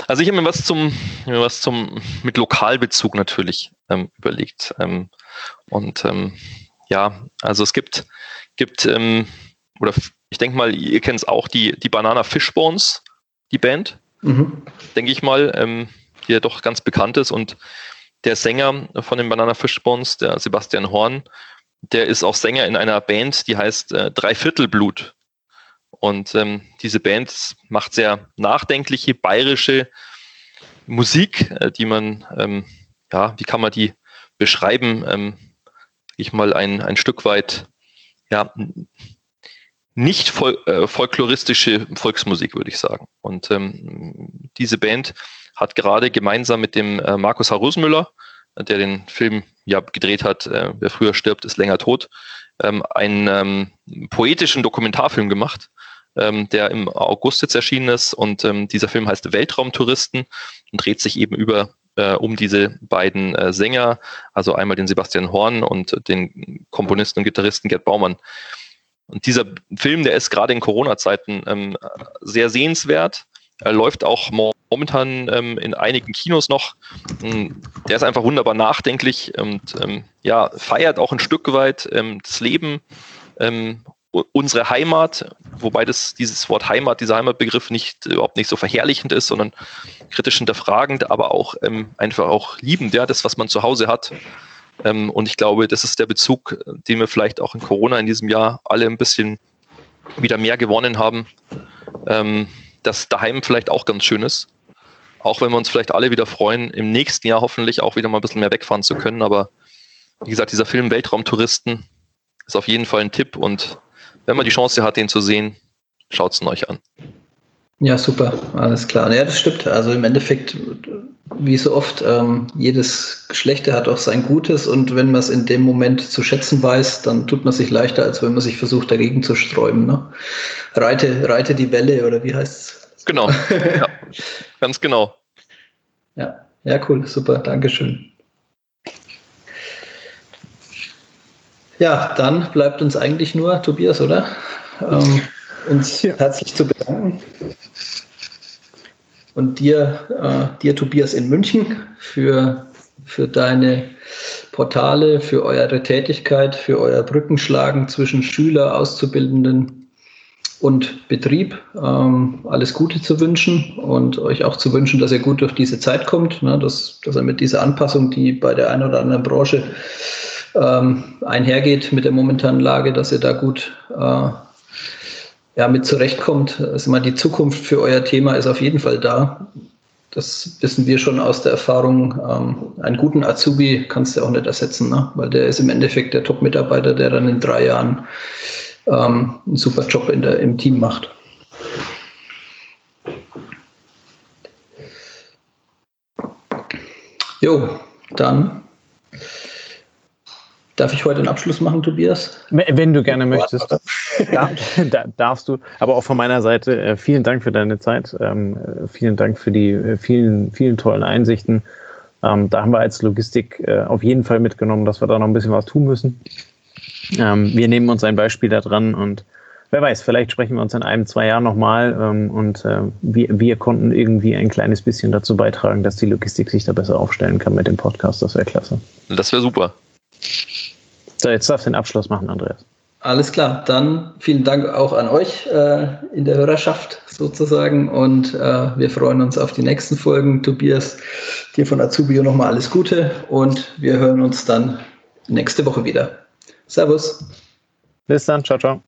[SPEAKER 3] Also ich habe mir was zum, mir was zum mit Lokalbezug natürlich ähm, überlegt. Ähm, und ähm, ja, also es gibt, gibt ähm, oder ich denke mal, ihr kennt es auch, die, die Banana Fishbones, die Band, mhm. denke ich mal, ähm, die ja doch ganz bekannt ist. Und der Sänger von den Banana Fishbones, der Sebastian Horn, der ist auch Sänger in einer Band, die heißt äh, Dreiviertelblut. Und ähm, diese Band macht sehr nachdenkliche, bayerische Musik, äh, die man, ähm, ja, wie kann man die beschreiben? Ähm, ich mal ein, ein Stück weit, ja, nicht fol äh, folkloristische Volksmusik, würde ich sagen. Und ähm, diese Band hat gerade gemeinsam mit dem äh, Markus Harusmüller, der den Film ja gedreht hat, äh, Wer früher stirbt, ist länger tot, ähm, einen ähm, poetischen Dokumentarfilm gemacht, ähm, der im August jetzt erschienen ist. Und ähm, dieser Film heißt Weltraumtouristen und dreht sich eben über äh, um diese beiden äh, Sänger, also einmal den Sebastian Horn und den Komponisten und Gitarristen Gerd Baumann. Und dieser Film, der ist gerade in Corona-Zeiten ähm, sehr sehenswert. Er läuft auch momentan ähm, in einigen Kinos noch. Ähm, der ist einfach wunderbar nachdenklich und ähm, ja, feiert auch ein Stück weit ähm, das Leben ähm, unsere Heimat, wobei das, dieses Wort Heimat, dieser Heimatbegriff nicht überhaupt nicht so verherrlichend ist, sondern kritisch hinterfragend, aber auch ähm, einfach auch liebend, ja, das, was man zu Hause hat. Ähm, und ich glaube, das ist der Bezug, den wir vielleicht auch in Corona in diesem Jahr alle ein bisschen wieder mehr gewonnen haben, ähm, dass daheim vielleicht auch ganz schön ist. Auch wenn wir uns vielleicht alle wieder freuen, im nächsten Jahr hoffentlich auch wieder mal ein bisschen mehr wegfahren zu können. Aber wie gesagt, dieser Film Weltraumtouristen ist auf jeden Fall ein Tipp und wenn man die Chance hat, den zu sehen, schaut es euch an.
[SPEAKER 2] Ja, super, alles klar. Ja, das stimmt. Also im Endeffekt, wie so oft, ähm, jedes Geschlechter hat auch sein Gutes und wenn man es in dem Moment zu schätzen weiß, dann tut man sich leichter, als wenn man sich versucht, dagegen zu sträuben. Ne? Reite, reite die Welle oder wie heißt
[SPEAKER 3] es? Genau, [LAUGHS] ja, ganz genau.
[SPEAKER 2] Ja, ja, cool, super, Dankeschön. Ja, dann bleibt uns eigentlich nur, Tobias, oder? Ähm, uns ja. herzlich zu bedanken. Und dir, äh, dir, Tobias, in München für, für deine Portale, für eure Tätigkeit, für euer Brückenschlagen zwischen Schüler, Auszubildenden und Betrieb. Ähm, alles Gute zu wünschen und euch auch zu wünschen, dass ihr gut durch diese Zeit kommt, ne, dass, dass ihr mit dieser Anpassung, die bei der einen oder anderen Branche ähm, einhergeht mit der momentanen Lage, dass ihr da gut äh, ja, mit zurechtkommt. Also mal die Zukunft für euer Thema ist auf jeden Fall da. Das wissen wir schon aus der Erfahrung. Ähm, einen guten Azubi kannst du auch nicht ersetzen, ne? weil der ist im Endeffekt der Top-Mitarbeiter, der dann in drei Jahren ähm, einen super Job in der, im Team macht. Jo, dann Darf ich heute einen Abschluss machen, Tobias?
[SPEAKER 1] Wenn du gerne möchtest, [LAUGHS] darf, darfst du. Aber auch von meiner Seite äh, vielen Dank für deine Zeit. Ähm, äh, vielen Dank für die äh, vielen, vielen tollen Einsichten. Ähm, da haben wir als Logistik auf jeden Fall mitgenommen, dass wir da noch ein bisschen was tun müssen. Ähm, wir nehmen uns ein Beispiel daran und wer weiß, vielleicht sprechen wir uns in einem, zwei Jahren nochmal und wir, wir konnten irgendwie ein kleines bisschen dazu beitragen, dass die Logistik sich da besser aufstellen kann mit dem Podcast. Das wäre klasse.
[SPEAKER 3] Das wäre super.
[SPEAKER 1] So, jetzt darfst du den Abschluss machen, Andreas.
[SPEAKER 2] Alles klar, dann vielen Dank auch an euch äh, in der Hörerschaft sozusagen und äh, wir freuen uns auf die nächsten Folgen. Tobias, dir von Azubio nochmal alles Gute und wir hören uns dann nächste Woche wieder. Servus.
[SPEAKER 1] Bis dann, ciao, ciao.